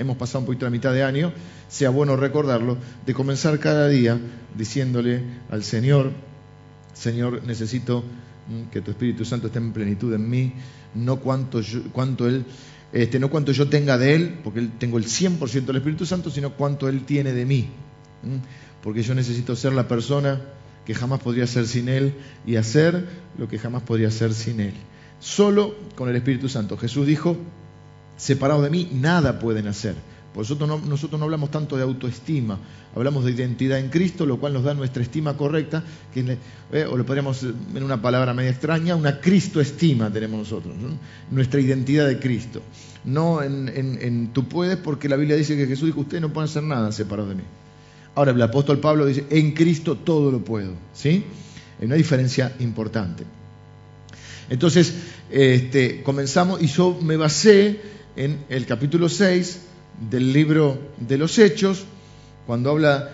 hemos pasado un poquito la mitad de año, sea bueno recordarlo, de comenzar cada día diciéndole al Señor, Señor, necesito mm, que tu Espíritu Santo esté en plenitud en mí, no cuanto, cuanto Él, este, no cuanto yo tenga de Él, porque tengo el 100% del Espíritu Santo, sino cuanto Él tiene de mí. Porque yo necesito ser la persona que jamás podría ser sin Él y hacer lo que jamás podría ser sin Él. Solo con el Espíritu Santo. Jesús dijo, separados de mí, nada pueden hacer. Por no, nosotros no hablamos tanto de autoestima, hablamos de identidad en Cristo, lo cual nos da nuestra estima correcta, que, eh, o lo podríamos en una palabra media extraña, una Cristo-estima tenemos nosotros, nuestra identidad de Cristo. No en, en, tú puedes, porque la Biblia dice que Jesús dijo, ustedes no pueden hacer nada separados de mí. Ahora el apóstol Pablo dice, en Cristo todo lo puedo. ¿sí? Hay una diferencia importante. Entonces, este, comenzamos y yo me basé en el capítulo 6 del libro de los Hechos, cuando habla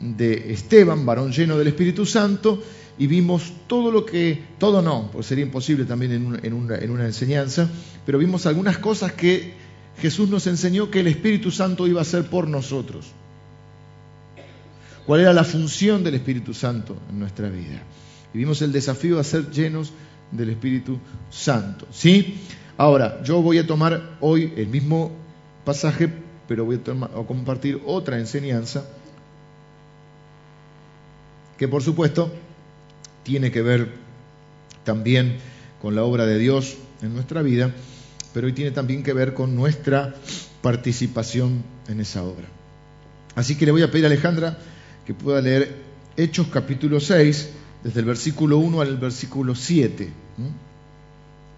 de Esteban, varón lleno del Espíritu Santo, y vimos todo lo que, todo no, pues sería imposible también en una, una enseñanza, pero vimos algunas cosas que Jesús nos enseñó que el Espíritu Santo iba a hacer por nosotros cuál era la función del Espíritu Santo en nuestra vida. Y vimos el desafío de ser llenos del Espíritu Santo. ¿Sí? Ahora, yo voy a tomar hoy el mismo pasaje, pero voy a, compartir otra enseñanza que por supuesto tiene que ver también con la obra de Dios en nuestra vida, pero hoy tiene también que ver con nuestra participación en esa obra. Así que le voy a pedir a Alejandra que pueda leer Hechos capítulo 6, desde el versículo 1 al versículo 7.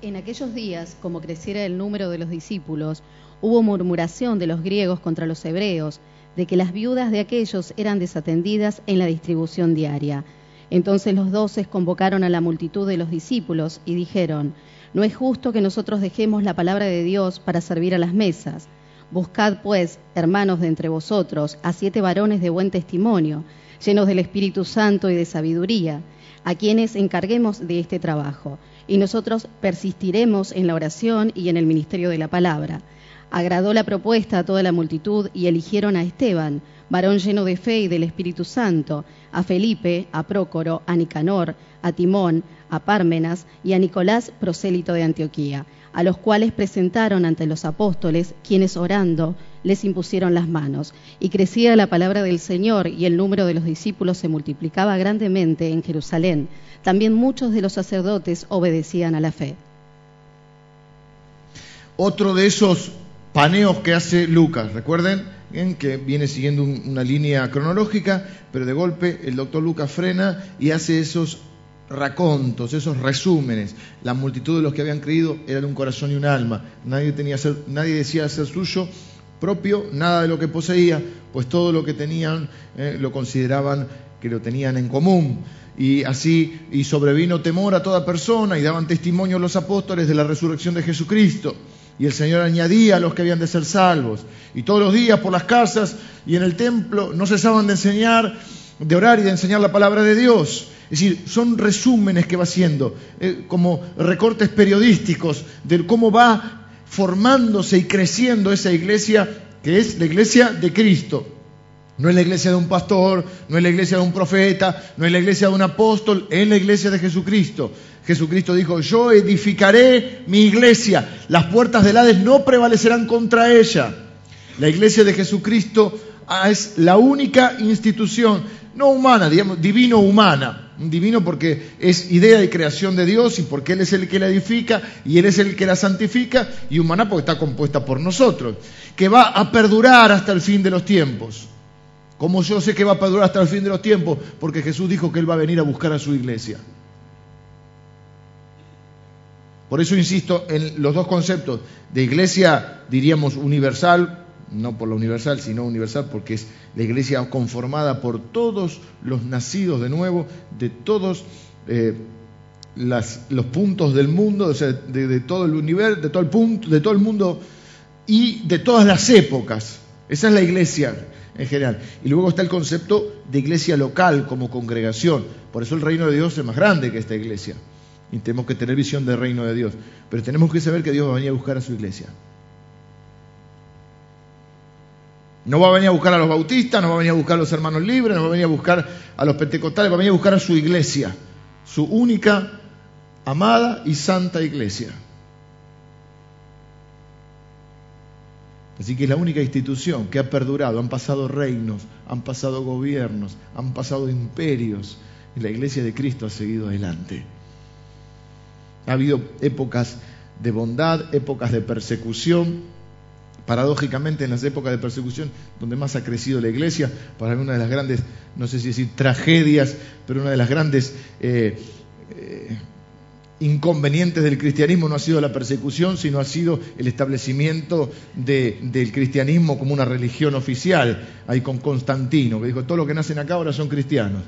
En aquellos días, como creciera el número de los discípulos, hubo murmuración de los griegos contra los hebreos, de que las viudas de aquellos eran desatendidas en la distribución diaria. Entonces los doces convocaron a la multitud de los discípulos y dijeron, No es justo que nosotros dejemos la palabra de Dios para servir a las mesas. Buscad, pues, hermanos de entre vosotros, a siete varones de buen testimonio, llenos del Espíritu Santo y de sabiduría, a quienes encarguemos de este trabajo, y nosotros persistiremos en la oración y en el ministerio de la palabra. Agradó la propuesta a toda la multitud y eligieron a Esteban, varón lleno de fe y del Espíritu Santo, a Felipe, a Prócoro, a Nicanor, a Timón, a Pármenas y a Nicolás, prosélito de Antioquía a los cuales presentaron ante los apóstoles, quienes orando les impusieron las manos. Y crecía la palabra del Señor y el número de los discípulos se multiplicaba grandemente en Jerusalén. También muchos de los sacerdotes obedecían a la fe. Otro de esos paneos que hace Lucas, recuerden en que viene siguiendo una línea cronológica, pero de golpe el doctor Lucas frena y hace esos esos resúmenes. La multitud de los que habían creído eran un corazón y un alma. Nadie, tenía ser, nadie decía ser suyo propio nada de lo que poseía, pues todo lo que tenían eh, lo consideraban que lo tenían en común. Y así, y sobrevino temor a toda persona, y daban testimonio los apóstoles de la resurrección de Jesucristo. Y el Señor añadía a los que habían de ser salvos. Y todos los días por las casas y en el templo no cesaban de enseñar, de orar y de enseñar la palabra de Dios. Es decir, son resúmenes que va haciendo, eh, como recortes periodísticos de cómo va formándose y creciendo esa iglesia que es la iglesia de Cristo. No es la iglesia de un pastor, no es la iglesia de un profeta, no es la iglesia de un apóstol, es la iglesia de Jesucristo. Jesucristo dijo, yo edificaré mi iglesia, las puertas del Hades no prevalecerán contra ella. La iglesia de Jesucristo ah, es la única institución, no humana, digamos, divino-humana, divino porque es idea y creación de Dios y porque Él es el que la edifica y Él es el que la santifica y humana porque está compuesta por nosotros, que va a perdurar hasta el fin de los tiempos. Como yo sé que va a perdurar hasta el fin de los tiempos? Porque Jesús dijo que Él va a venir a buscar a su iglesia. Por eso insisto en los dos conceptos de iglesia, diríamos, universal, no por la universal, sino universal porque es la iglesia conformada por todos los nacidos de nuevo, de todos eh, los puntos del mundo, de, todo el universo, de todo el punto, de todo el mundo y de todas las épocas. Esa es la iglesia en general. Y luego está el concepto de iglesia local como congregación. Por eso el reino de Dios es más grande que esta iglesia. Y tenemos que tener visión del reino de Dios. Pero tenemos que saber que Dios va a venir a buscar a su iglesia. No va a venir a buscar a los bautistas, no va a venir a buscar a los hermanos libres, no va a venir a buscar a los pentecostales, va a venir a buscar a su iglesia, su única, amada y santa iglesia. Así que es la única institución que ha perdurado. Han pasado reinos, han pasado gobiernos, han pasado imperios. Y la iglesia de Cristo ha seguido adelante. Ha habido épocas de bondad, épocas de persecución. Paradójicamente, en las épocas de persecución, donde más ha crecido la iglesia, para una de las grandes, no sé si decir tragedias, pero una de las grandes eh, eh, inconvenientes del cristianismo no ha sido la persecución, sino ha sido el establecimiento del cristianismo como una religión oficial, ahí con Constantino, que dijo, todos los que nacen acá ahora son cristianos.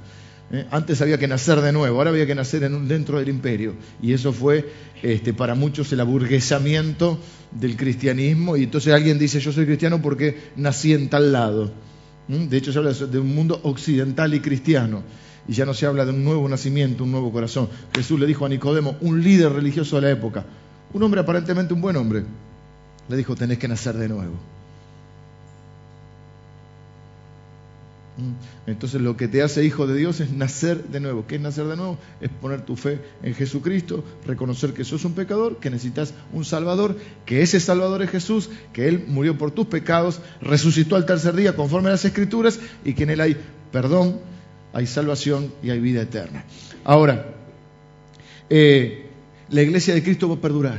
¿Eh? Antes había que nacer de nuevo, ahora había que nacer en dentro del imperio. Y eso fue este, para muchos el aburguesamiento del cristianismo. Y entonces alguien dice, yo soy cristiano porque nací en tal lado. De hecho, se habla de un mundo occidental y cristiano. Y ya no se habla de un nuevo nacimiento, un nuevo corazón. Jesús le dijo a Nicodemo, un líder religioso de la época, un hombre aparentemente un buen hombre, le dijo, tenés que nacer de nuevo. Entonces lo que te hace hijo de Dios es nacer de nuevo. ¿Qué es nacer de nuevo? Es poner tu fe en Jesucristo, reconocer que sos un pecador, que necesitas un Salvador, que ese Salvador es Jesús, que Él murió por tus pecados, resucitó al tercer día conforme a las Escrituras y que en Él hay perdón, hay salvación y hay vida eterna. Ahora, eh, la iglesia de Cristo va a perdurar.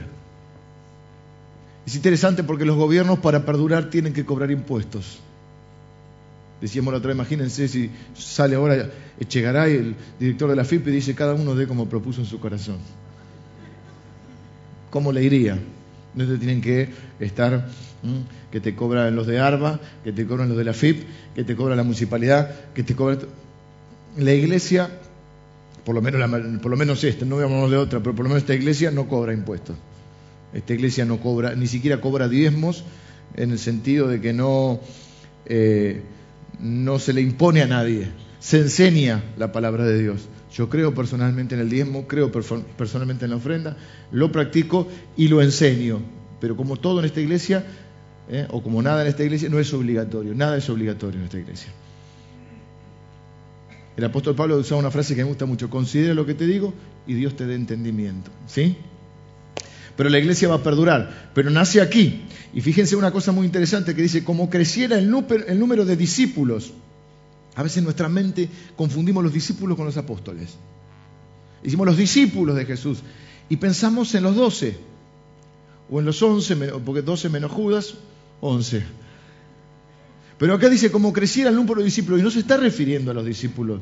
Es interesante porque los gobiernos para perdurar tienen que cobrar impuestos. Decíamos la otra vez, imagínense si sale ahora Echegaray, el director de la FIP, y dice cada uno de como propuso en su corazón. ¿Cómo le iría? No te tienen que estar, que te cobran los de ARBA, que te cobran los de la FIP, que te cobra la municipalidad, que te cobra... La iglesia, por lo menos, por lo menos esta, no hablar de otra, pero por lo menos esta iglesia no cobra impuestos. Esta iglesia no cobra, ni siquiera cobra diezmos, en el sentido de que no... Eh, no se le impone a nadie, se enseña la palabra de Dios. Yo creo personalmente en el diezmo, creo personalmente en la ofrenda, lo practico y lo enseño. Pero como todo en esta iglesia, eh, o como nada en esta iglesia, no es obligatorio, nada es obligatorio en esta iglesia. El apóstol Pablo usaba una frase que me gusta mucho, considera lo que te digo y Dios te dé entendimiento. ¿Sí? Pero la iglesia va a perdurar. Pero nace aquí. Y fíjense una cosa muy interesante que dice, como creciera el número de discípulos, a veces en nuestra mente confundimos los discípulos con los apóstoles. Hicimos los discípulos de Jesús y pensamos en los doce, o en los once, porque doce menos Judas, once. Pero acá dice, como creciera el número de discípulos, y no se está refiriendo a los discípulos,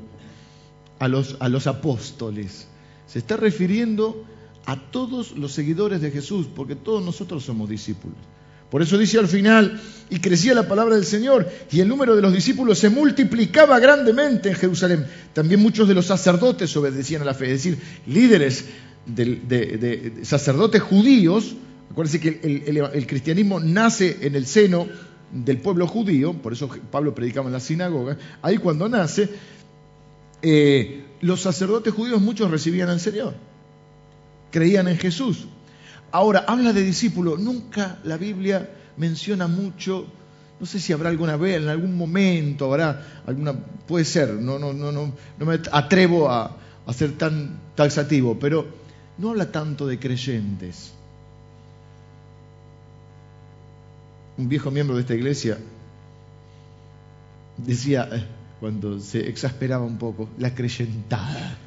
a los, a los apóstoles, se está refiriendo a todos los seguidores de Jesús, porque todos nosotros somos discípulos. Por eso dice al final, y crecía la palabra del Señor, y el número de los discípulos se multiplicaba grandemente en Jerusalén. También muchos de los sacerdotes obedecían a la fe, es decir, líderes de, sacerdotes judíos. Acuérdense que el, cristianismo nace en el seno del pueblo judío, por eso Pablo predicaba en la sinagoga. Ahí cuando nace, eh, los sacerdotes judíos muchos recibían al Señor creían en Jesús. Ahora, habla de discípulos, nunca la Biblia menciona mucho, no sé si habrá alguna vez, en algún momento habrá alguna, puede ser, no, no, no, no, no me atrevo a, a ser tan taxativo, pero no habla tanto de creyentes. Un viejo miembro de esta iglesia decía, eh, cuando se exasperaba un poco, la creyentada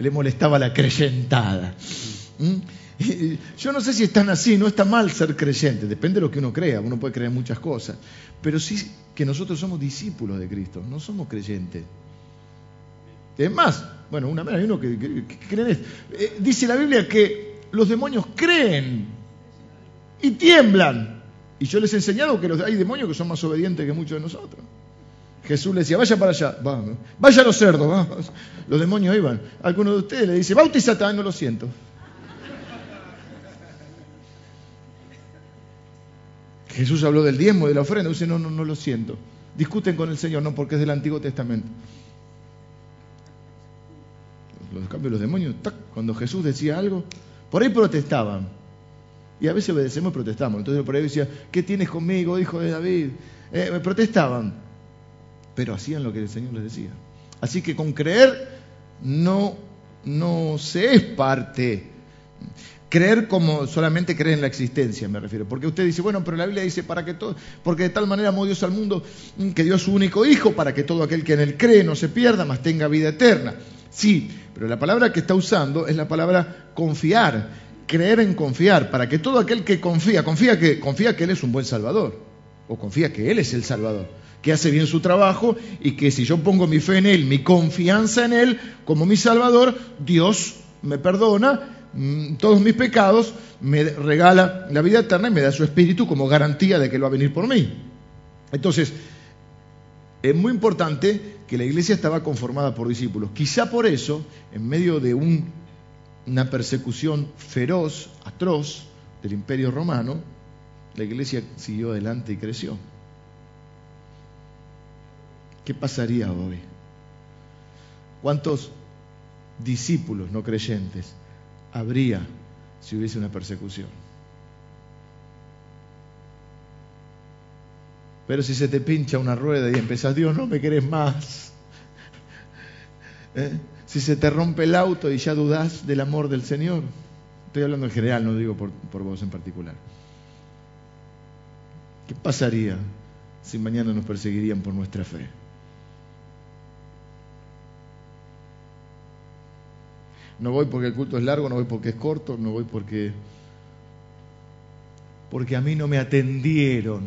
le molestaba la creyentada. ¿Mm? Yo no sé si están así, no está mal ser creyente, depende de lo que uno crea, uno puede creer muchas cosas, pero sí que nosotros somos discípulos de Cristo, no somos creyentes. Es más, bueno, una vez hay uno que, cree esto. Eh, dice la Biblia que los demonios creen y tiemblan. Y yo les he enseñado que hay demonios que son más obedientes que muchos de nosotros. Jesús le decía, vaya para allá, vamos, vaya a los cerdos, vamos. Los demonios iban. Alguno de ustedes le dice, bautizate, no lo siento. Jesús habló del diezmo, de la ofrenda, dice, no, no, no lo siento. Discuten con el Señor, no, porque es del Antiguo Testamento. Los cambios los demonios, cuando Jesús decía algo, por ahí protestaban. Y a veces obedecemos y protestamos. Entonces por ahí decía, ¿qué tienes conmigo, hijo de David? eh, protestaban, pero hacían lo que el Señor les decía. Así que con creer no, no se es parte. Creer como solamente creer en la existencia, me refiero. Porque usted dice, bueno, pero la Biblia dice, para que todo, porque de tal manera amó Dios al mundo que dio a su único hijo para que todo aquel que en él cree no se pierda, mas tenga vida eterna. Sí, pero la palabra que está usando es la palabra confiar, creer en confiar, para que todo aquel que confía, confía que, confía que Él es un buen Salvador, o confía que Él es el Salvador, que hace bien su trabajo y que si yo pongo mi fe en Él, mi confianza en Él como mi Salvador, Dios me perdona Mm, todos mis pecados, me regala la vida eterna y me da su espíritu como garantía de que Él va a venir por mí. Entonces, es muy importante que la iglesia estaba conformada por discípulos. Quizá por eso, en medio de una persecución feroz, atroz del imperio romano, la iglesia siguió adelante y creció. ¿Qué pasaría hoy? ¿Cuántos discípulos no creyentes habría si hubiese una persecución. Pero si se te pincha una rueda y empezás, Dios, no me querés más. ¿Eh? Si se te rompe el auto y ya dudás del amor del Señor. Estoy hablando en general, no digo por, por vos en particular. ¿Qué pasaría si mañana nos perseguirían por nuestra fe? No voy porque el culto es largo, no voy porque es corto, no voy porque porque a mí no me atendieron.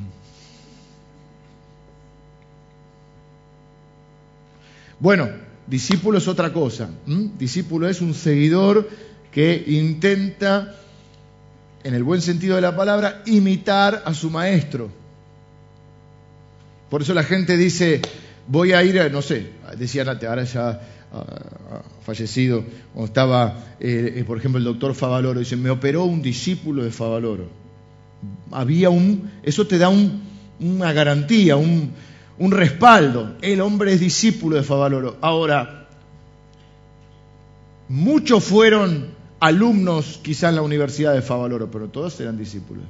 Bueno, discípulo es otra cosa. Discípulo es un seguidor que intenta, en el buen sentido de la palabra, imitar a su maestro. Por eso la gente dice, voy a ir, a, no sé, decían ahora ya fallecido, cuando estaba, eh, eh, por ejemplo, el doctor Favaloro, dice, me operó un discípulo de Favaloro. Había un, eso te da una garantía, un, un respaldo. El hombre es discípulo de Favaloro. Ahora, muchos fueron alumnos quizás en la Universidad de Favaloro, pero todos eran discípulos.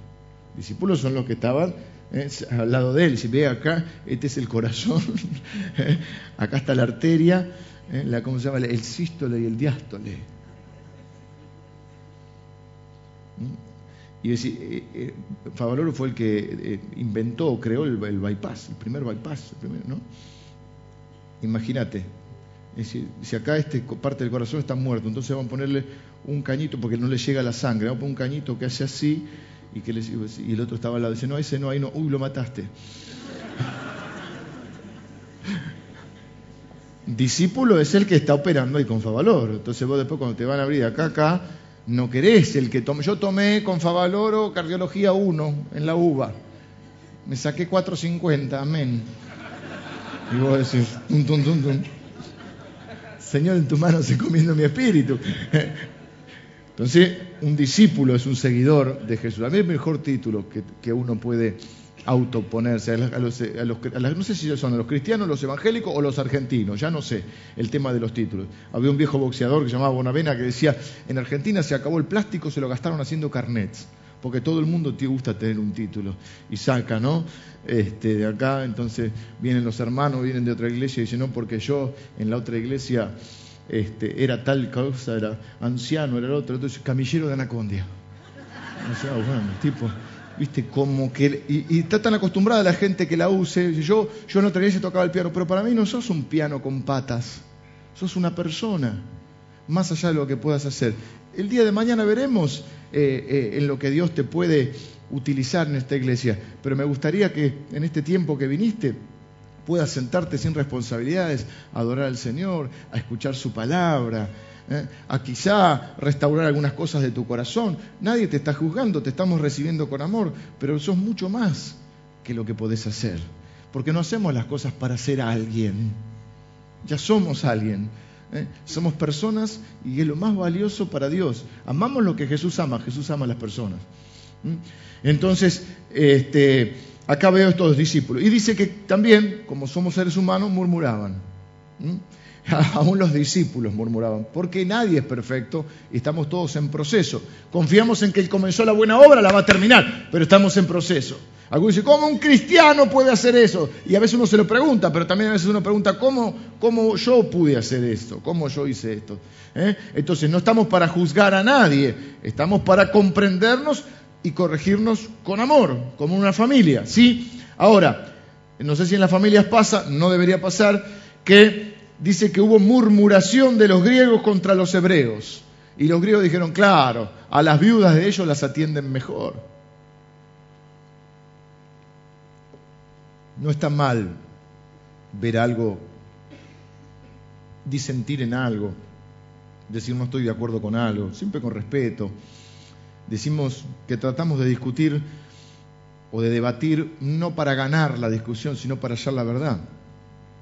Discípulos son los que estaban eh, al lado de él. Si ve acá, este es el corazón, acá está la arteria, ¿eh? la, ¿cómo se llama? El sístole y el diástole. ¿Mm? Y decir, eh, eh, Favaloro fue el que inventó, creó el, bypass, el primer bypass, ¿no? Imagínate, si acá este, parte del corazón está muerto, entonces vamos a ponerle un cañito porque no le llega la sangre, vamos a poner un cañito que hace así y, que y el otro estaba al lado, dice, no, ese no, ahí no, uy, lo mataste. Discípulo es el que está operando ahí con Favaloro. Entonces vos después cuando te van a abrir acá, acá, no querés el que tome. Yo tomé con Favaloro cardiología 1 en la UBA. Me saqué 4.50, amén. Y vos decís, tum, tum, tum, tum. Señor, en tu mano se comiendo mi espíritu. Entonces, un discípulo es un seguidor de Jesús. A mí es el mejor título que, que uno puede autoponerse a los, a los, no sé si son los cristianos, los evangélicos o los argentinos, ya no sé el tema de los títulos. Había un viejo boxeador que se llamaba Bonavena que decía, en Argentina se acabó el plástico, se lo gastaron haciendo carnets, porque todo el mundo te gusta tener un título y saca, ¿no? Este, de acá, entonces vienen los hermanos, vienen de otra iglesia y dicen, no, porque yo en la otra iglesia este, era tal cosa, era anciano, era el otro, entonces camillero de Anacondia. O sea, bueno, tipo viste, que, y, está tan acostumbrada la gente que la use, yo, yo no tenía se tocaba el piano, pero para mí no sos un piano con patas, sos una persona, más allá de lo que puedas hacer. El día de mañana veremos eh, eh, en lo que Dios te puede utilizar en esta iglesia, pero me gustaría que en este tiempo que viniste puedas sentarte sin responsabilidades, a adorar al Señor, a escuchar su palabra, ¿eh? a quizá restaurar algunas cosas de tu corazón. Nadie te está juzgando, te estamos recibiendo con amor, pero sos mucho más que lo que podés hacer. Porque no hacemos las cosas para ser alguien. Ya somos alguien. ¿eh? Somos personas y es lo más valioso para Dios. Amamos lo que Jesús ama. Jesús ama a las personas. Entonces, este, acá veo estos discípulos. Y dice que también, como somos seres humanos, murmuraban. Aún los discípulos murmuraban, porque nadie es perfecto y estamos todos en proceso. Confiamos en que Él comenzó la buena obra, la va a terminar, pero estamos en proceso. Algunos dicen, ¿cómo un cristiano puede hacer eso? Y a veces uno se lo pregunta, pero también a veces uno pregunta, ¿cómo, yo pude hacer esto? ¿Cómo yo hice esto? ¿Eh? Entonces, no estamos para juzgar a nadie, estamos para comprendernos y corregirnos con amor, como una familia, ¿sí? Ahora, no sé si en las familias pasa, no debería pasar, que dice que hubo murmuración de los griegos contra los hebreos. Y los griegos dijeron, claro, a las viudas de ellos las atienden mejor. No está mal ver algo, disentir en algo, decir no estoy de acuerdo con algo, siempre con respeto. Decimos que tratamos de discutir o de debatir no para ganar la discusión, sino para hallar la verdad.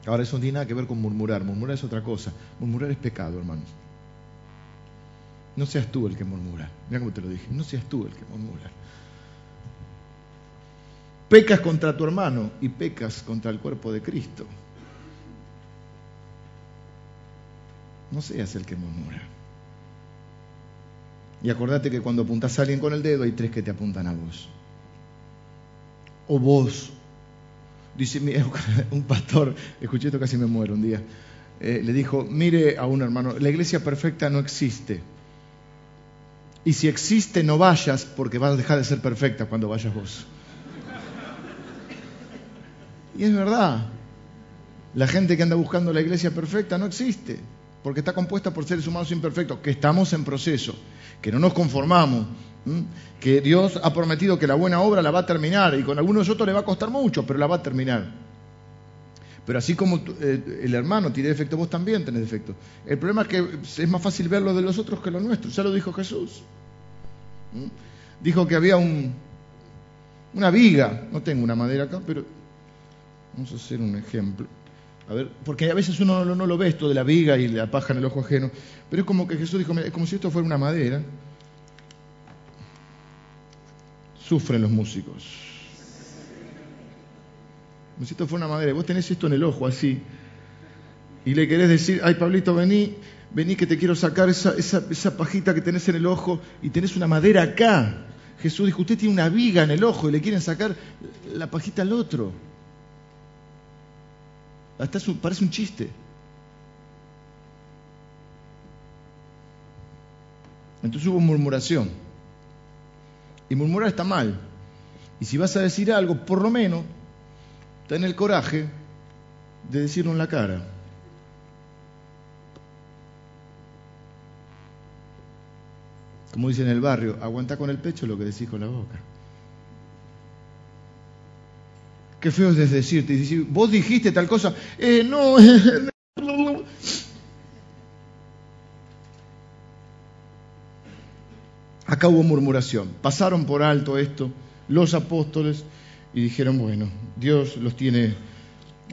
Ahora eso no tiene nada que ver con murmurar, murmurar es otra cosa. Murmurar es pecado, hermano. No seas tú el que murmura. Mira cómo te lo dije, no seas tú el que murmura. Pecas contra tu hermano y pecas contra el cuerpo de Cristo. No seas el que murmura. Y acordate que cuando apuntas a alguien con el dedo hay tres que te apuntan a vos. O vos. Dice un pastor, escuché esto casi me muero un día. Eh, le dijo, mire a un hermano, la iglesia perfecta no existe. Y si existe, no vayas porque vas a dejar de ser perfecta cuando vayas vos. Y es verdad. La gente que anda buscando la iglesia perfecta no existe, porque está compuesta por seres humanos imperfectos, que estamos en proceso, que no nos conformamos, que Dios ha prometido que la buena obra la va a terminar y con algunos de nosotros le va a costar mucho, pero la va a terminar. Pero así como eh, el hermano tiene defecto, vos también tenés defecto. El problema es que es más fácil ver lo de los otros que lo nuestro. Ya lo dijo Jesús. Dijo que había un, una viga, no tengo una madera acá, pero Vamos a hacer un ejemplo. Porque a veces uno no, lo ve esto de la viga y la paja en el ojo ajeno, pero es como que Jesús dijo, es como si esto fuera una madera. Sufren los músicos. Como si esto fuera una madera. Vos tenés esto en el ojo así, y le querés decir, ay Pablito, vení, vení que te quiero sacar esa, esa, esa pajita que tenés en el ojo, y tenés una madera acá. Jesús dijo, usted tiene una viga en el ojo y le quieren sacar la pajita al otro. Hasta parece un chiste. Entonces hubo murmuración. Y murmurar está mal. Y si vas a decir algo, por lo menos, ten el coraje de decirlo en la cara. Como dicen en el barrio, aguanta con el pecho lo que decís con la boca. Qué feo es decirte, vos dijiste tal cosa, eh, no, Acá hubo murmuración, pasaron por alto esto los apóstoles y dijeron, bueno, Dios los tiene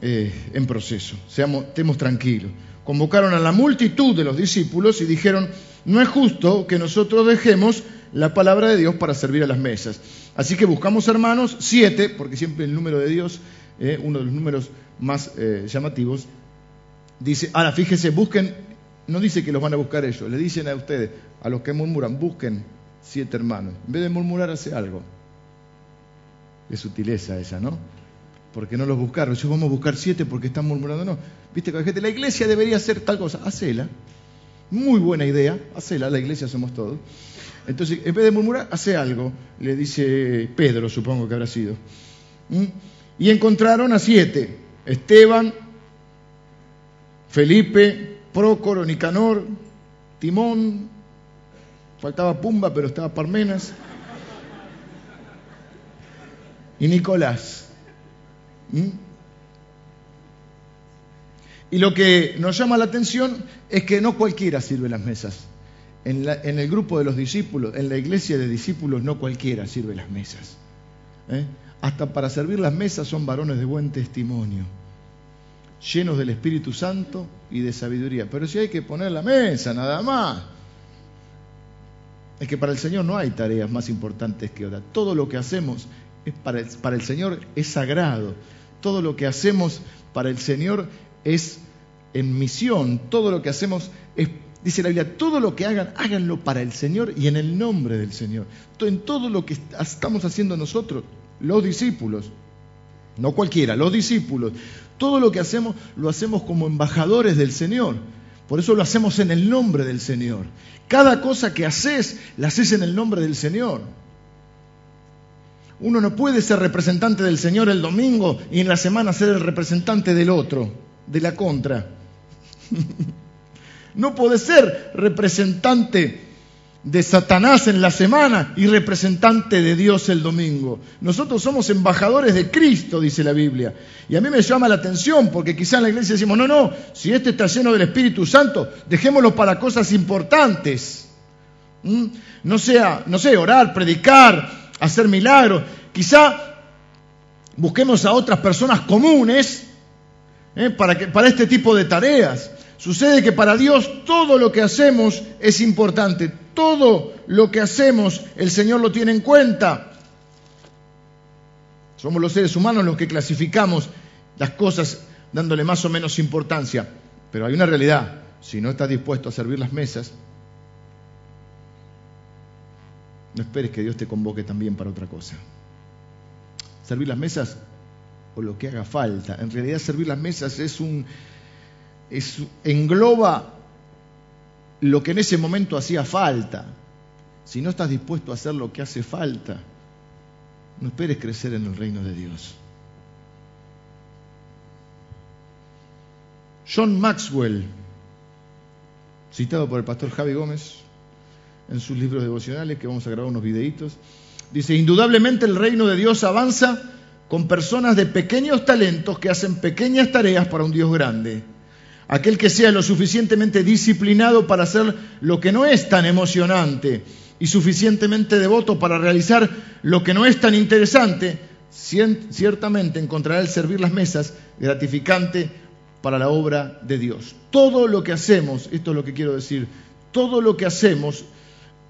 eh, en proceso, seamos, estemos tranquilos. Convocaron a la multitud de los discípulos y dijeron, no es justo que nosotros dejemos la palabra de Dios para servir a las mesas. Así que buscamos hermanos, siete, porque siempre el número de Dios, eh, uno de los números más eh, llamativos, dice, ahora fíjese, busquen, no dice que los van a buscar ellos, le dicen a ustedes, a los que murmuran, busquen siete hermanos. En vez de murmurar, hace algo. Es sutileza esa, ¿no? Porque no los buscaron. Yo vamos a buscar siete porque están murmurando. No. Viste, la gente, la iglesia debería hacer tal cosa. Hacela. Muy buena idea. Hacela. La iglesia somos todos. Entonces, en vez de murmurar, hace algo, le dice Pedro, supongo que habrá sido. ¿Mm? Y encontraron a siete, Esteban, Felipe, Prócoro, Nicanor, Timón, faltaba Pumba, pero estaba Parmenas, y Nicolás. ¿Mm? Y lo que nos llama la atención es que no cualquiera sirve las mesas. En, el grupo de los discípulos, en la iglesia de discípulos, no cualquiera sirve las mesas. ¿eh? Hasta para servir las mesas son varones de buen testimonio, llenos del Espíritu Santo y de sabiduría. Pero si hay que poner la mesa, nada más. Es que para el Señor no hay tareas más importantes que otra. Todo lo que hacemos es para, para el Señor es sagrado. Todo lo que hacemos para el Señor es en misión. Todo lo que hacemos es Dice la Biblia, todo lo que hagan, háganlo para el Señor y en el nombre del Señor. En todo lo que estamos haciendo nosotros, los discípulos, no cualquiera, los discípulos. Todo lo que hacemos lo hacemos como embajadores del Señor. Por eso lo hacemos en el nombre del Señor. Cada cosa que haces, la haces en el nombre del Señor. Uno no puede ser representante del Señor el domingo y en la semana ser el representante del otro, de la contra. no puede ser representante de Satanás en la semana y representante de Dios el domingo. Nosotros somos embajadores de Cristo, dice la Biblia. Y a mí me llama la atención porque quizá en la iglesia decimos, no, no, si este está lleno del Espíritu Santo, dejémoslo para cosas importantes. ¿Mm? No sea, no sé, orar, predicar, hacer milagros. Quizá busquemos a otras personas comunes ¿eh? para este tipo de tareas. Sucede que para Dios todo lo que hacemos es importante. Todo lo que hacemos el Señor lo tiene en cuenta. Somos los seres humanos los que clasificamos las cosas dándole más o menos importancia. Pero hay una realidad. Si no estás dispuesto a servir las mesas, no esperes que Dios te convoque también para otra cosa. Servir las mesas o lo que haga falta. En realidad servir las mesas es un es, engloba lo que en ese momento hacía falta. Si no estás dispuesto a hacer lo que hace falta, no esperes crecer en el reino de Dios. John Maxwell, citado por el pastor Javi Gómez, en sus libros devocionales, que vamos a grabar unos videitos. Dice, indudablemente el reino de Dios avanza con personas de pequeños talentos que hacen pequeñas tareas para un Dios grande. Aquel que sea lo suficientemente disciplinado para hacer lo que no es tan emocionante y suficientemente devoto para realizar lo que no es tan interesante, ciertamente encontrará el servir las mesas gratificante para la obra de Dios. Todo lo que hacemos, esto es lo que quiero decir, todo lo que hacemos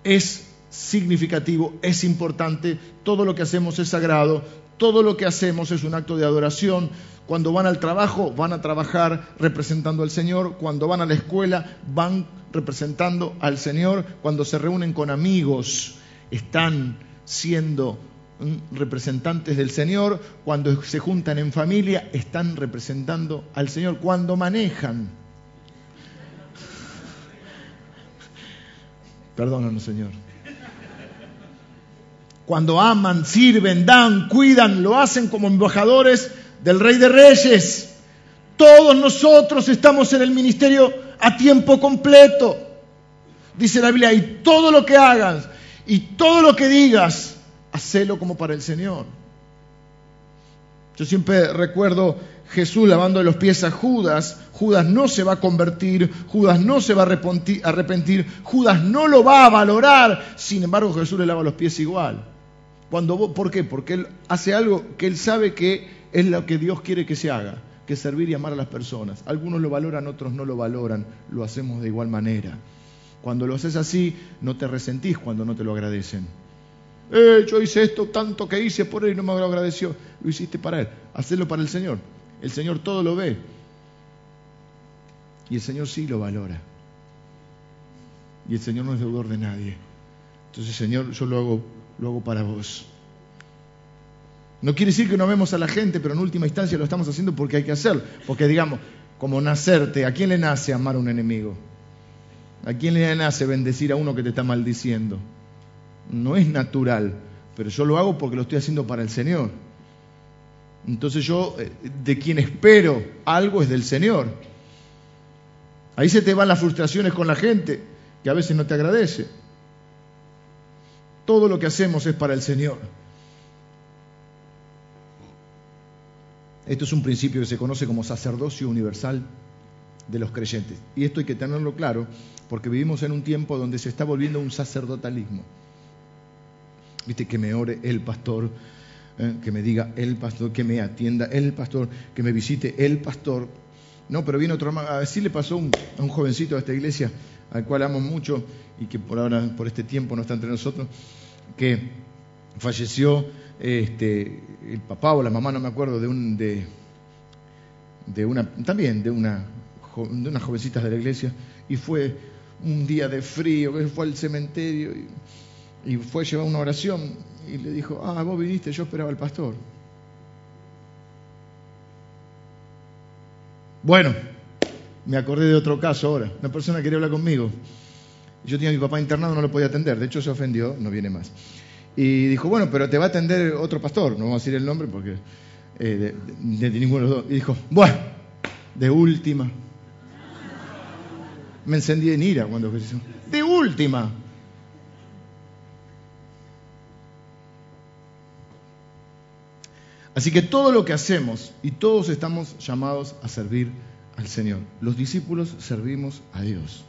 es significativo, es importante, todo lo que hacemos es sagrado, todo lo que hacemos es un acto de adoración. Cuando van al trabajo, van a trabajar representando al Señor. Cuando van a la escuela, van representando al Señor. Cuando se reúnen con amigos, están siendo mm, representantes del Señor. Cuando se juntan en familia, están representando al Señor. Cuando manejan, Perdónanos, Señor. Cuando aman, sirven, dan, cuidan, lo hacen como embajadores del Rey de Reyes. Todos nosotros estamos en el ministerio a tiempo completo. Dice la Biblia, y todo lo que hagas y todo lo que digas, hacelo como para el Señor. Yo siempre recuerdo Jesús lavando los pies a Judas, Judas no se va a convertir, Judas no se va a arrepentir, Judas no lo va a valorar, sin embargo Jesús le lava los pies igual. Cuando, ¿Por qué? Porque él hace algo que él sabe que es lo que Dios quiere que se haga, que es servir y amar a las personas. Algunos lo valoran, otros no lo valoran, lo hacemos de igual manera. Cuando lo haces así, no te resentís cuando no te lo agradecen. Eh, yo hice esto tanto que hice por él y no me lo agradeció. Lo hiciste para él. Hacelo para el Señor. El Señor todo lo ve. Y el Señor sí lo valora. Y el Señor no es deudor de nadie. Entonces, Señor, yo lo hago, lo hago para vos. No quiere decir que no vemos a la gente, pero en última instancia lo estamos haciendo porque hay que hacerlo. Porque digamos, como nacerte, ¿a quién le nace amar a un enemigo? ¿A quién le nace bendecir a uno que te está maldiciendo? No es natural, pero yo lo hago porque lo estoy haciendo para el Señor. Entonces yo, eh, de quien espero algo es del Señor. Ahí se te van las frustraciones con la gente, que a veces no te agradece. Todo lo que hacemos es para el Señor. Esto es un principio que se conoce como sacerdocio universal de los creyentes. Y esto hay que tenerlo claro porque vivimos en un tiempo donde se está volviendo un sacerdotalismo. Viste, que me ore el pastor, ¿eh? que me diga el pastor, que me atienda el pastor, que me visite el pastor. No, pero viene otro hermano. Así le pasó a un jovencito de esta iglesia, al cual amo mucho y que por ahora, por este tiempo no está entre nosotros, que falleció este, el papá o la mamá, no me acuerdo, de un de, una también de una de unas jovencitas de la iglesia y fue un día de frío, que fue al cementerio y, y fue a llevar una oración y le dijo, ah, vos viniste, yo esperaba al pastor. Bueno, me acordé de otro caso ahora. Una persona quería hablar conmigo. Yo tenía a mi papá internado, no lo podía atender. De hecho, se ofendió, no viene más. Y dijo, bueno, pero te va a atender otro pastor. No vamos a decir el nombre porque eh, de, ninguno de los dos. Y dijo, bueno, de última. Me encendí en ira cuando eso. De última. Así que todo lo que hacemos y todos estamos llamados a servir al Señor. Los discípulos servimos a Dios.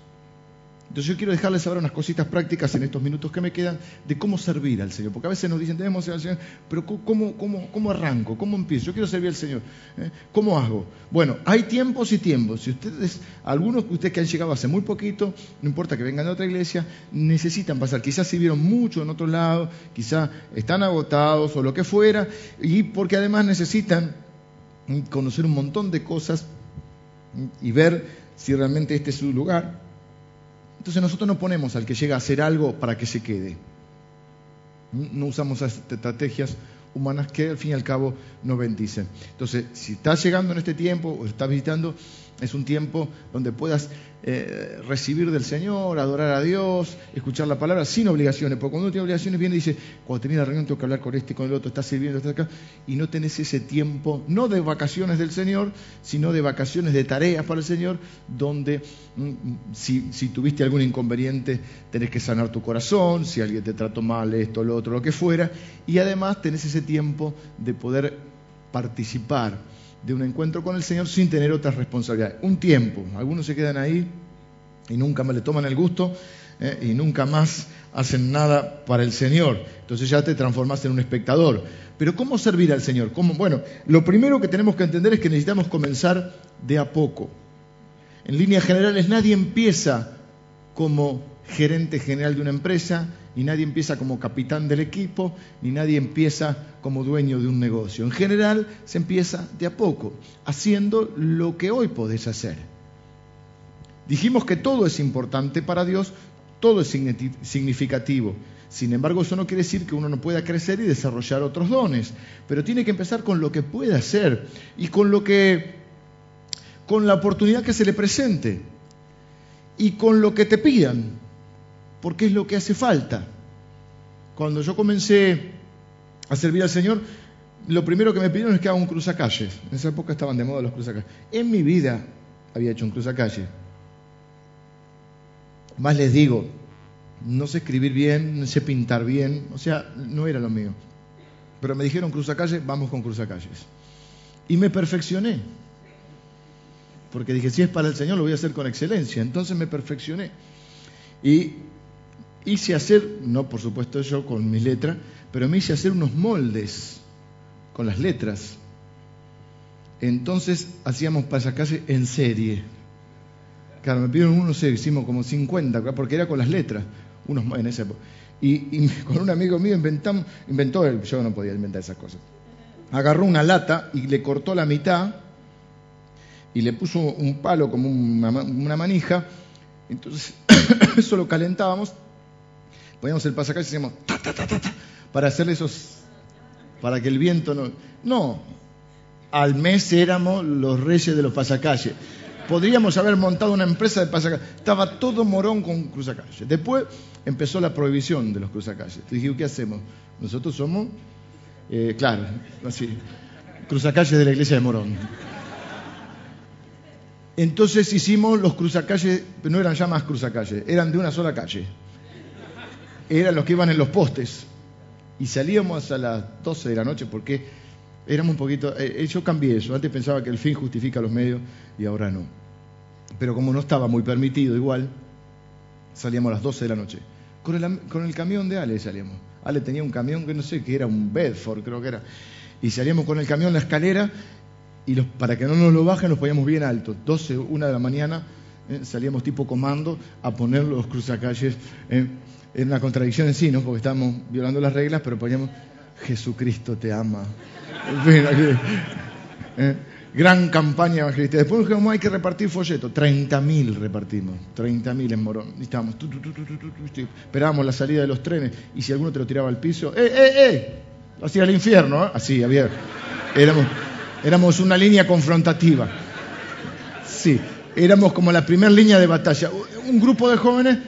Entonces yo quiero dejarles ahora unas cositas prácticas en estos minutos que me quedan de cómo servir al Señor. Porque a veces nos dicen, debemos al Señor, pero ¿cómo, cómo, cómo arranco? ¿Cómo empiezo? Yo quiero servir al Señor. ¿eh? ¿Cómo hago? Bueno, hay tiempos y tiempos. Si ustedes, algunos de ustedes que han llegado hace muy poquito, no importa que vengan de otra iglesia, necesitan pasar. Quizás sirvieron mucho en otro lado, quizás están agotados o lo que fuera, y porque además necesitan conocer un montón de cosas y ver si realmente este es su lugar. Entonces nosotros no ponemos al que llega a hacer algo para que se quede. No usamos estrategias humanas que al fin y al cabo no bendicen. Entonces, si estás llegando en este tiempo o estás visitando, es un tiempo donde puedas eh, recibir del Señor, adorar a Dios, escuchar la palabra sin obligaciones. Porque cuando uno tiene obligaciones viene y dice, cuando tenés la reunión tengo que hablar con este y con el otro, estás sirviendo, estás acá, y no tenés ese tiempo, no de vacaciones del Señor, sino de vacaciones de tareas para el Señor, donde mm, si, si tuviste algún inconveniente tenés que sanar tu corazón, si alguien te trató mal, esto, lo otro, lo que fuera, y además tenés ese tiempo de poder participar de un encuentro con el Señor sin tener otras responsabilidades. Un tiempo, algunos se quedan ahí y nunca más le toman el gusto eh, y nunca más hacen nada para el Señor. Entonces ya te transformaste en un espectador. Pero ¿cómo servir al Señor? Bueno, lo primero que tenemos que entender es que necesitamos comenzar de a poco. En líneas generales, nadie empieza como gerente general de una empresa, ni nadie empieza como capitán del equipo, ni nadie empieza como dueño de un negocio. En general se empieza de a poco, haciendo lo que hoy podés hacer. Dijimos que todo es importante para Dios, todo es significativo. Sin embargo, eso no quiere decir que uno no pueda crecer y desarrollar otros dones, pero tiene que empezar con lo que puede hacer y con lo que con la oportunidad que se le presente y con lo que te pidan porque es lo que hace falta. Cuando yo comencé a servir al Señor, lo primero que me pidieron es que haga un cruzacalles. En esa época estaban de moda los cruzacalles. En mi vida había hecho un cruzacalle. Más les digo, no sé escribir bien, no sé pintar bien, o sea, no era lo mío. Pero me dijeron cruzacalles, vamos con cruzacalles. Y me perfeccioné. Porque dije, si es para el Señor, lo voy a hacer con excelencia. Entonces me perfeccioné. Y hice hacer, no por supuesto yo con mis letras, pero me hice hacer unos moldes con las letras. Entonces hacíamos pasacalle en serie. Claro, me pidieron unos, hicimos como 50, porque era con las letras, unos en esa. Y, con un amigo mío inventamos, inventó él, yo no podía inventar esas cosas. Agarró una lata y le cortó la mitad y le puso un palo como una manija. Entonces, eso lo calentábamos poníamos el pasacalle y decíamos ta, ta, ta, ta, para hacerle esos, para que el viento no. No, al mes éramos los reyes de los pasacalles. Podríamos haber montado una empresa de pasacalles. Estaba todo morón con cruzacalles. Después empezó la prohibición de los cruzacalles. Dije, ¿qué hacemos? Nosotros somos, eh, claro, así, cruzacalles de la iglesia de Morón. Entonces hicimos los cruzacalles, no eran ya más cruzacalles, eran de una sola calle eran los que iban en los postes. Y salíamos a las 12 de la noche porque éramos un poquito... Eh, eh, yo cambié eso, antes pensaba que el fin justifica los medios y ahora no. Pero como no estaba muy permitido igual, salíamos a las 12 de la noche. Con el, con el camión de Ale salíamos. Ale tenía un camión que no sé, que era un Bedford creo que era. Y salíamos con el camión la escalera y para que no nos lo bajen nos poníamos bien alto. 12, 1 de la mañana eh, salíamos tipo comando a poner los cruzacalles es una contradicción en sí, ¿no? Porque estamos violando las reglas, pero ponemos Jesucristo te ama. ¿eh? Gran campaña evangelista. Después dijimos, hay que repartir folletos. 30.000 repartimos. 30.000 en Morón. Y estábamos, tu, tu, tu, esperábamos la salida de los trenes. Y si alguno te lo tiraba al piso, ¡eh, eh, eh! Hacia el infierno, ¿eh? Así, había. Éramos, éramos una línea confrontativa. Sí, éramos como la primera línea de batalla. Un grupo de jóvenes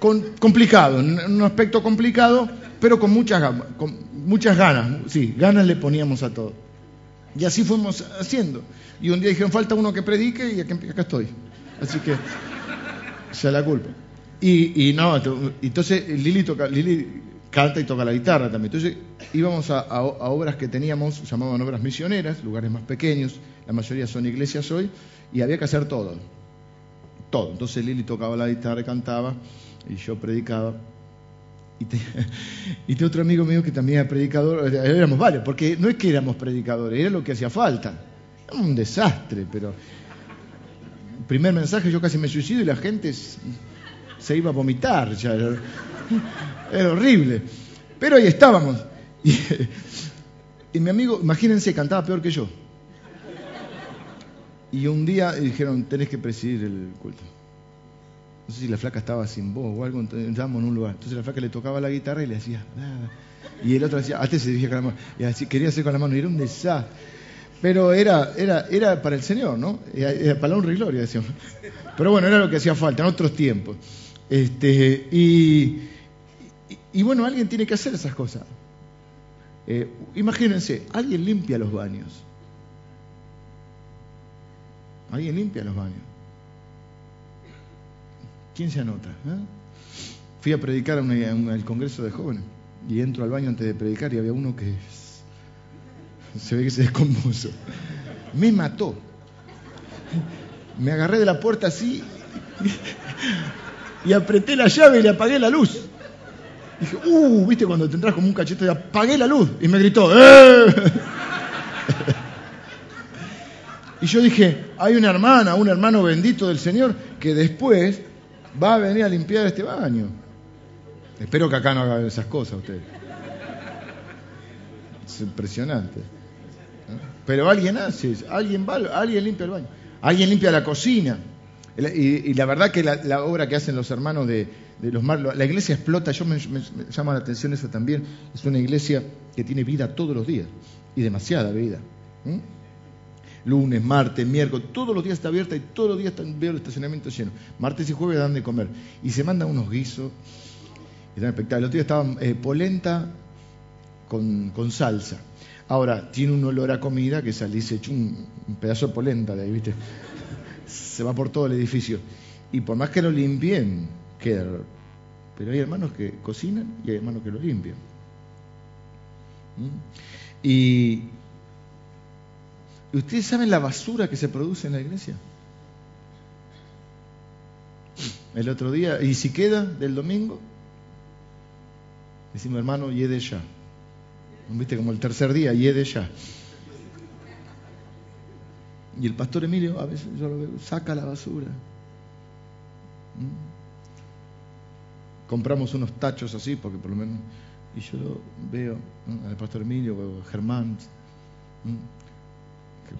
con, complicado, en un aspecto complicado, pero con muchas, con muchas ganas. Sí, ganas le poníamos a todo. Y así fuimos haciendo. Y un día dijeron, falta uno que predique y acá estoy. Así que, se la culpa. Y, y no, entonces Lili, toca, Lili canta y toca la guitarra también. Entonces íbamos a, a, obras que teníamos, llamaban obras misioneras, lugares más pequeños, la mayoría son iglesias hoy, y había que hacer todo. Todo. Entonces Lili tocaba la guitarra cantaba, y yo predicaba. Y, te, y otro amigo mío que también era predicador, éramos varios, porque no es que éramos predicadores, era lo que hacía falta. Era un desastre, pero. Primer mensaje yo casi me suicido y la gente se iba a vomitar. Era horrible. Pero ahí estábamos. Y, y, mi amigo, imagínense, cantaba peor que yo. Y un día dijeron, tenés que presidir el culto no sé si la flaca estaba sin voz o algo, estábamos en un lugar. Entonces la flaca le tocaba la guitarra y le hacía nada. Y el otro decía, antes se dirigía con la mano, y así, quería hacer con la mano, y era un desastre. Pero era, era, era para el Señor, ¿no? Era para la honra y gloria, decíamos. Pero bueno, era lo que hacía falta en otros tiempos. Este, y, y, y bueno, alguien tiene que hacer esas cosas. Eh, imagínense, alguien limpia los baños. Alguien limpia los baños. ¿Quién se anota? ¿Eh? Fui a predicar a una, Congreso de Jóvenes y entro al baño antes de predicar y había uno que se ve que se descompuso. Me mató. Me agarré de la puerta así y apreté la llave y le apagué la luz. Dije, uh, viste cuando te entras como un cachete, y apagué la luz y me gritó, ¡eh! Y yo dije, hay una hermana, un hermano bendito del Señor que después va a venir a limpiar este baño. Espero que acá no haga esas cosas usted. Es impresionante. Pero alguien hace, alguien va, alguien limpia el baño, alguien limpia la cocina. Y, la verdad que la, obra que hacen los hermanos de, los mar, la iglesia explota, yo me, me, me, llama la atención eso también, es una iglesia que tiene vida todos los días, y demasiada vida. ¿Mm? Lunes, martes, miércoles, todos los días está abierta y todos los días veo el estacionamiento lleno. Martes y jueves dan de comer. Y se mandan unos guisos. Y dan espectáculo. El otro día estaba eh, polenta con, salsa. Ahora, tiene un olor a comida que salís hecho un, un, pedazo de polenta de ahí, ¿viste? Se va por todo el edificio. Y por más que lo limpien, queda. Pero hay hermanos que cocinan y hay hermanos que lo limpian. ¿Mm? Y, ¿Y ustedes saben la basura que se produce en la iglesia? El otro día, y si queda del domingo, decimos hermano, y de ya. ¿Viste? Como el tercer día, y ya. Y el pastor Emilio, a veces yo lo veo, saca la basura. ¿Mm? Compramos unos tachos así, porque por lo menos. Y yo lo veo al pastor Emilio, o Germán. ¿Mm?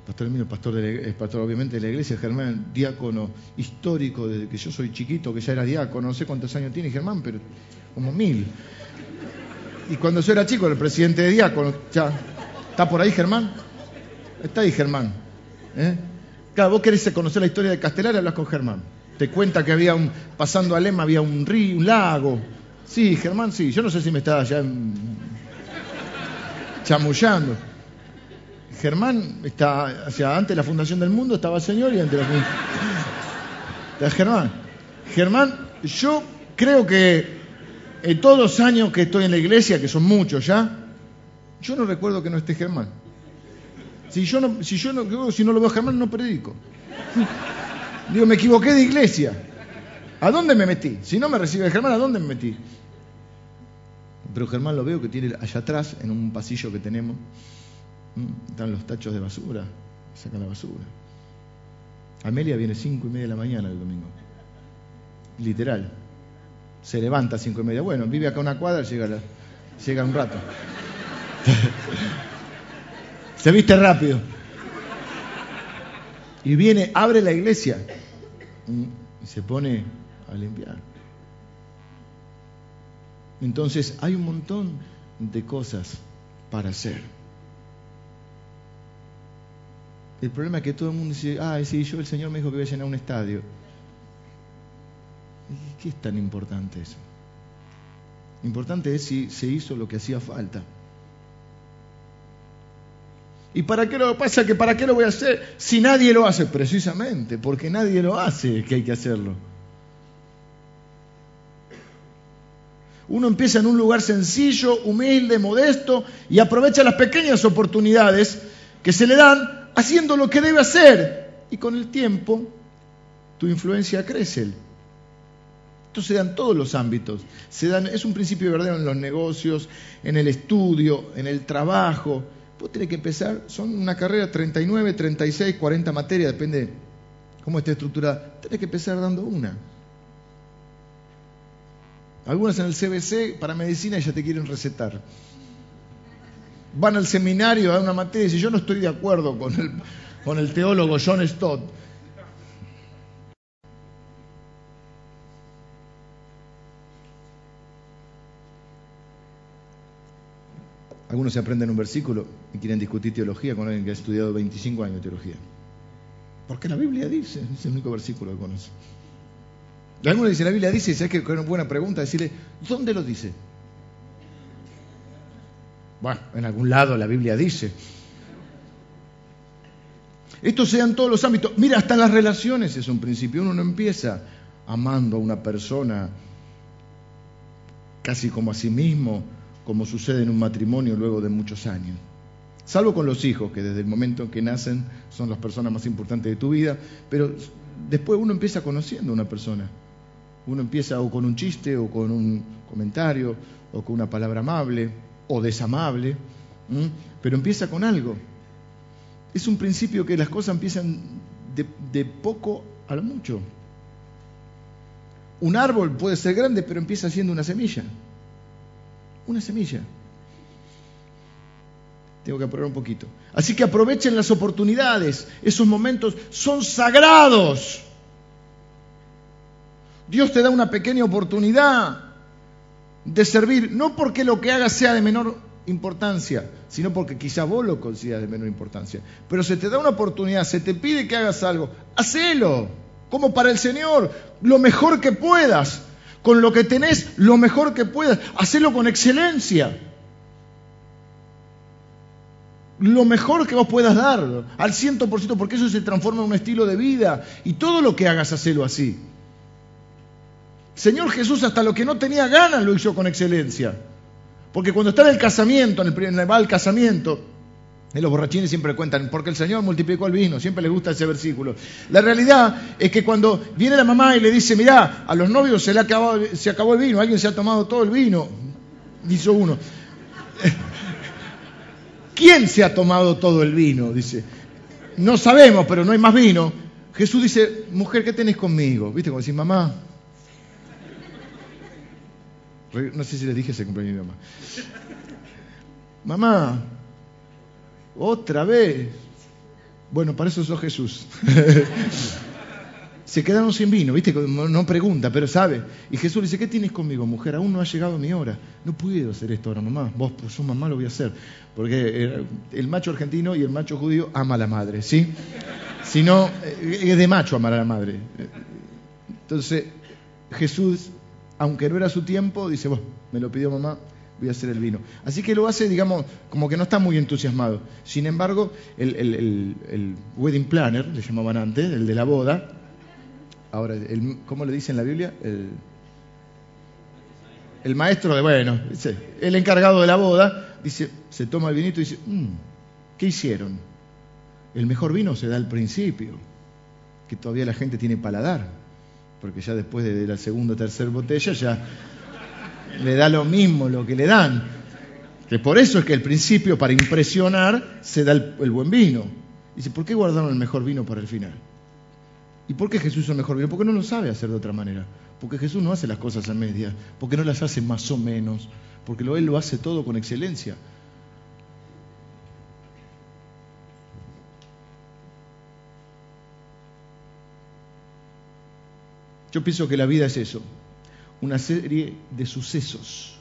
Pastor Emilio, pastor, de la, pastor obviamente de la iglesia, Germán, diácono histórico desde que yo soy chiquito, que ya era diácono, no sé cuántos años tiene Germán, pero como mil. Y cuando yo era chico, el presidente de diácono, ya, ¿está por ahí Germán? Está ahí Germán. ¿eh? Claro, vos querés conocer la historia de Castelar, hablas con Germán. Te cuenta que había un, pasando a Lema había un río, un lago. Sí, Germán, sí. Yo no sé si me estaba ya chamullando. Germán está, o sea, antes de la fundación del mundo estaba el Señor y antes de la fundación. Está Germán. Germán, yo creo que en todos los años que estoy en la iglesia, que son muchos ya, yo no recuerdo que no esté Germán. Si yo no, si yo no, si no lo veo a Germán, no predico. Digo, me equivoqué de iglesia. ¿A dónde me metí? Si no me recibe Germán, ¿a dónde me metí? Pero Germán lo veo que tiene allá atrás, en un pasillo que tenemos, están los tachos de basura, sacan la basura. Amelia viene cinco y media de la mañana el domingo. Literal. Se levanta a cinco y media. Bueno, vive acá una cuadra, llega, llega un rato. Se viste rápido. Y viene, abre la iglesia y se pone a limpiar. Entonces hay un montón de cosas para hacer. El problema es que todo el mundo dice, ah, sí, yo el Señor me dijo que voy a llenar un estadio. ¿Qué es tan importante eso? Importante es si se hizo lo que hacía falta. ¿Y para qué lo pasa? Que para qué lo voy a hacer si nadie lo hace? Precisamente, porque nadie lo hace que hay que hacerlo. Uno empieza en un lugar sencillo, humilde, modesto y aprovecha las pequeñas oportunidades que se le dan haciendo lo que debe hacer. Y con el tiempo tu influencia crece. Esto se da en todos los ámbitos. Se es un principio verdadero en los negocios, en el estudio, en el trabajo. Vos tenés que empezar, son una carrera 39, 36, 40 materias, depende cómo esté estructurada. Tenés que empezar dando una. Algunas en el CBC para medicina ya te quieren recetar. Van al seminario a una materia y dicen, yo no estoy de acuerdo con el, teólogo John Stott. Algunos se aprenden un versículo y quieren discutir teología con alguien que ha estudiado 25 años de teología. Porque la Biblia dice, es el único versículo que conoce. Algunos dicen, la Biblia dice, ¿sabes qué es una buena pregunta? Decirle, ¿dónde lo dice? Bueno, en algún lado la Biblia dice. Esto sea en todos los ámbitos. Mira, hasta las relaciones es un principio. Uno no empieza amando a una persona casi como a sí mismo, como sucede en un matrimonio luego de muchos años. Salvo con los hijos, que desde el momento en que nacen son las personas más importantes de tu vida, pero después uno empieza conociendo a una persona. Uno empieza o con un chiste, o con un comentario, o con una palabra amable, o desamable, pero empieza con algo. Es un principio que las cosas empiezan de, de poco a lo mucho. Un árbol puede ser grande, pero empieza siendo una semilla. Una semilla. Tengo que apurar un poquito. Así que aprovechen las oportunidades. Esos momentos son sagrados. Dios te da una pequeña oportunidad de servir, no porque lo que hagas sea de menor importancia, sino porque quizá vos lo consideras de menor importancia. Pero se te da una oportunidad, se te pide que hagas algo, hacelo, como para el Señor, lo mejor que puedas, con lo que tenés, lo mejor que puedas, hacelo con excelencia. Lo mejor que vos puedas dar, al ciento por ciento, porque eso se transforma en un estilo de vida. Y todo lo que hagas, hacelo así. Señor Jesús hasta lo que no tenía ganas lo hizo con excelencia. Porque cuando está en el casamiento, en el, va al casamiento, y los borrachines siempre cuentan, porque el Señor multiplicó el vino, siempre les gusta ese versículo. La realidad es que cuando viene la mamá y le dice, mirá, a los novios se le acabó, el vino, alguien se ha tomado todo el vino, dice uno. ¿Quién se ha tomado todo el vino? Dice, no sabemos, pero no hay más vino. Jesús dice, mujer, ¿qué tenés conmigo? ¿Viste? Como decir, mamá, no sé si les dije ese cumpleaños mamá. Mamá, otra vez. Bueno, para eso sos Jesús. Se quedaron sin vino, ¿viste? No pregunta, pero sabe. Y Jesús dice, ¿qué tienes conmigo, mujer? Aún no ha llegado mi hora. No puedo hacer esto ahora, mamá. Vos, pues, sos mamá, lo voy a hacer. Porque el macho argentino y el macho judío ama a la madre, ¿sí? Si no, eh, es de macho amar a la madre. Entonces, Jesús aunque no era su tiempo, dice, bueno, me lo pidió mamá, voy a hacer el vino. Así que lo hace, digamos, como que no está muy entusiasmado. Sin embargo, el, wedding planner, le llamaban antes, el de la boda, ahora, ¿cómo le dice en la Biblia? El, maestro de, bueno, el encargado de la boda, dice, se toma el vinito y dice, mm, ¿qué hicieron? El mejor vino se da al principio, que todavía la gente tiene paladar porque ya después de la segunda o tercera botella ya le da lo mismo lo que le dan. Que por eso es que el principio, para impresionar, se da el, buen vino. Dice, ¿por qué guardaron el mejor vino para el final? ¿Y por qué Jesús es el mejor vino? Porque no lo sabe hacer de otra manera. Porque Jesús no hace las cosas a medias. Porque no las hace más o menos. Porque Él lo hace todo con excelencia. Yo pienso que la vida es eso, una serie de sucesos,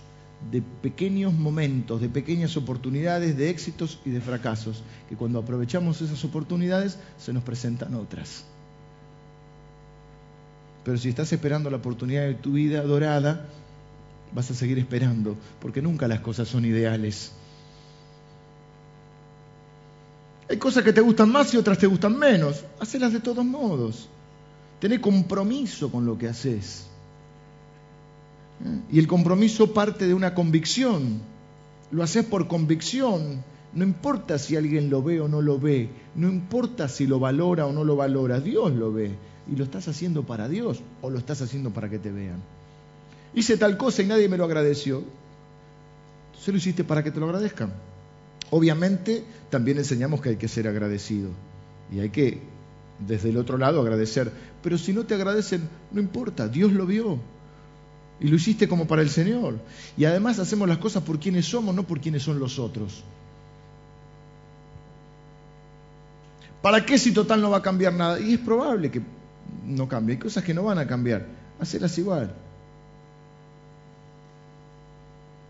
de pequeños momentos, de pequeñas oportunidades, de éxitos y de fracasos, que cuando aprovechamos esas oportunidades se nos presentan otras. Pero si estás esperando la oportunidad de tu vida dorada, vas a seguir esperando, porque nunca las cosas son ideales. Hay cosas que te gustan más y otras te gustan menos. Hacelas de todos modos. Tené compromiso con lo que haces. ¿Eh? Y el compromiso parte de una convicción. Lo haces por convicción. No importa si alguien lo ve o no lo ve. No importa si lo valora o no lo valora. Dios lo ve. Y lo estás haciendo para Dios o lo estás haciendo para que te vean. Hice tal cosa y nadie me lo agradeció. Se lo hiciste para que te lo agradezcan. Obviamente también enseñamos que hay que ser agradecido y hay que desde el otro lado agradecer. Pero si no te agradecen, no importa, Dios lo vio y lo hiciste como para el Señor. Y además hacemos las cosas por quienes somos, no por quienes son los otros. ¿Para qué si total no va a cambiar nada? Y es probable que no cambie. Hay cosas que no van a cambiar. Hacerlas igual.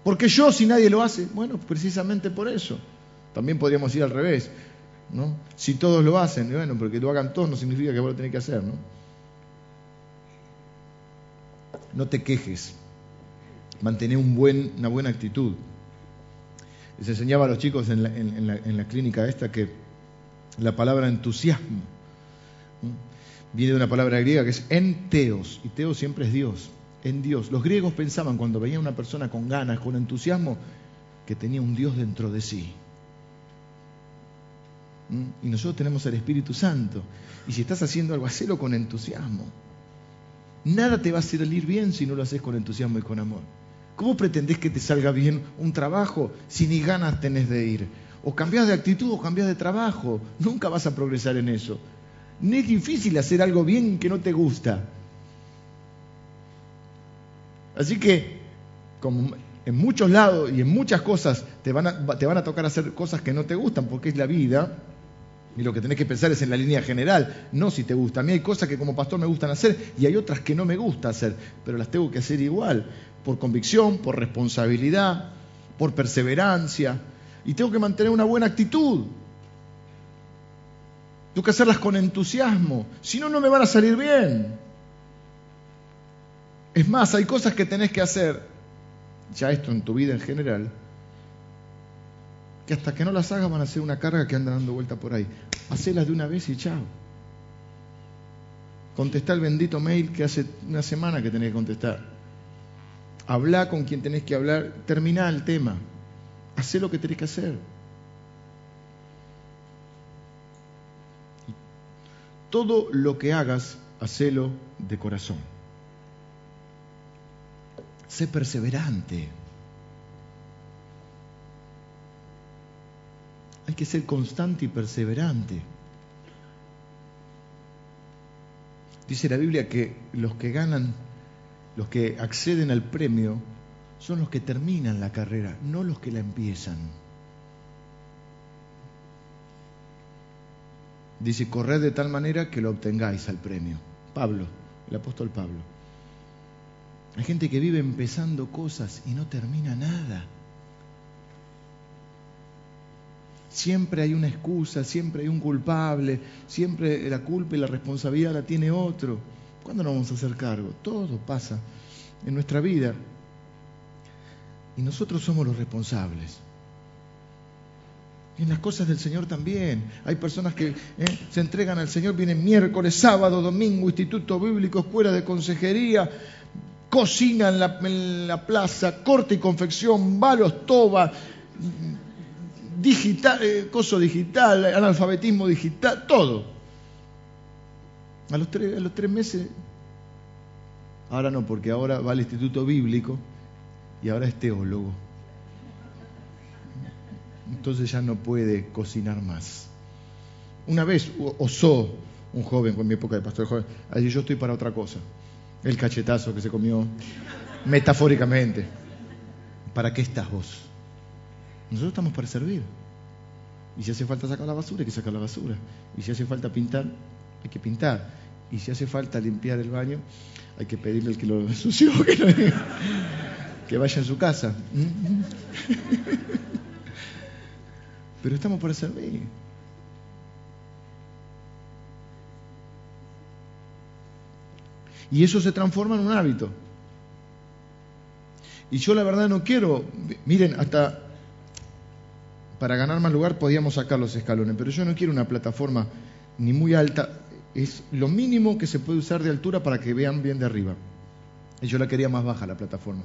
Porque yo, si nadie lo hace, bueno, precisamente por eso. También podríamos ir al revés, Si todos lo hacen, bueno, porque lo hagan todos no significa que vos lo tenés que hacer, ¿no? No te quejes, mantener una buena actitud. Les enseñaba a los chicos en la, en la clínica esta que la palabra entusiasmo viene de una palabra griega que es enteos, y teos siempre es Dios en Dios. Los griegos pensaban cuando veían una persona con ganas, con entusiasmo, que tenía un Dios dentro de sí. Y nosotros tenemos el Espíritu Santo. Y si estás haciendo algo, hacelo con entusiasmo. Nada te va a salir bien si no lo haces con entusiasmo y con amor. ¿Cómo pretendés que te salga bien un trabajo si ni ganas tenés de ir? O cambiás de actitud o cambiás de trabajo. Nunca vas a progresar en eso. No es difícil hacer algo bien que no te gusta. Así que, como en muchos lados y en muchas cosas te van a tocar hacer cosas que no te gustan, porque es la vida, y lo que tenés que pensar es en la línea general, no si te gusta. A mí hay cosas que como pastor me gustan hacer y hay otras que no me gusta hacer, pero las tengo que hacer igual, por convicción, por responsabilidad, por perseverancia, y tengo que mantener una buena actitud. Tengo que hacerlas con entusiasmo, si no, no me van a salir bien. Es más, hay cosas que tenés que hacer, ya esto en tu vida en general, que hasta que no las hagas van a ser una carga que anda dando vuelta por ahí. Hacelas de una vez y chao. Contestá el bendito mail que hace una semana que tenés que contestar. Habla con quien tenés que hablar. Termina el tema. Hacé lo que tenés que hacer. Todo lo que hagas, hacelo de corazón. Sé perseverante. Hay que ser constante y perseverante. Dice la Biblia que los que ganan, los que acceden al premio, son los que terminan la carrera, no los que la empiezan. Dice, corred de tal manera que lo obtengáis al premio. Pablo, el apóstol Pablo. Hay gente que vive empezando cosas y no termina nada. Siempre hay una excusa, siempre hay un culpable, siempre la culpa y la responsabilidad la tiene otro. ¿Cuándo nos vamos a hacer cargo? Todo pasa en nuestra vida. Y nosotros somos los responsables. Y en las cosas del Señor también. Hay personas que eh, se entregan al Señor, vienen miércoles, sábado, domingo, instituto bíblico, escuela de consejería, cocina en la, plaza, corte y confección, balos, toba, digital, eh, coso digital, analfabetismo digital, todo. A los, tres, a los tres meses, ahora no, porque ahora va al instituto bíblico y ahora es teólogo. Entonces ya no puede cocinar más. Una vez osó un joven, con mi época de pastor joven, allí yo estoy para otra cosa el cachetazo que se comió, metafóricamente. ¿Para qué estás vos? Nosotros estamos para servir. Y si hace falta sacar la basura, hay que sacar la basura. Y si hace falta pintar, hay que pintar. Y si hace falta limpiar el baño, hay que pedirle al que lo ensució que, que vaya en su casa. Pero estamos para servir. Y eso se transforma en un hábito. Y yo la verdad no quiero, miren, hasta para ganar más lugar podíamos sacar los escalones, pero yo no quiero una plataforma ni muy alta, es lo mínimo que se puede usar de altura para que vean bien de arriba. Y yo la quería más baja la plataforma.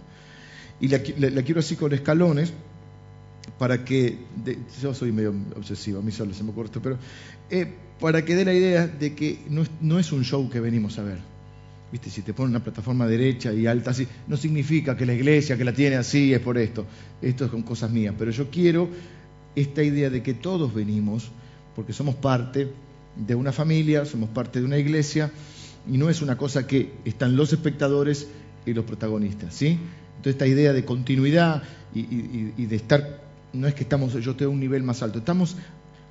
Y la, quiero así con escalones para que, yo soy medio obsesivo, a mí solo se me ocurre esto, pero eh, para que dé la idea de que no no es un show que venimos a ver Viste, si te ponen una plataforma derecha y alta así, no significa que la iglesia que la tiene así es por esto. Esto es con cosas mías. Pero yo quiero esta idea de que todos venimos, porque somos parte de una familia, somos parte de una iglesia, y no es una cosa que están los espectadores y los protagonistas, ¿sí? Entonces esta idea de continuidad y, de estar, no es que estamos, yo tengo un nivel más alto, estamos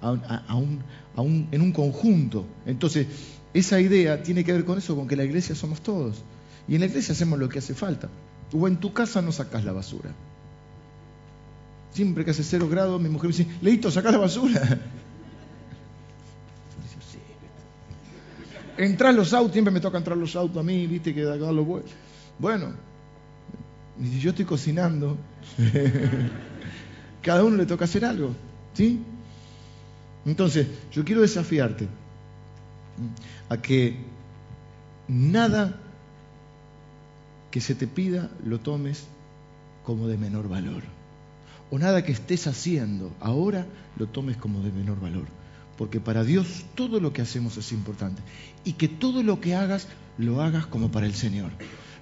en un conjunto. Entonces, esa idea tiene que ver con eso, con que la iglesia somos todos. Y en la iglesia hacemos lo que hace falta. O en tu casa no sacas la basura. Siempre que hace cero grados, mi mujer me dice, Leito, saca la basura. Entrar los autos, siempre me toca entrar los autos a mí, viste, que da los Bueno, y yo estoy cocinando, cada uno le toca hacer algo, ¿sí? Entonces, yo quiero desafiarte a que nada que se te pida lo tomes como de menor valor. O nada que estés haciendo ahora lo tomes como de menor valor. Porque para Dios todo lo que hacemos es importante. Y que todo lo que hagas lo hagas como para el Señor.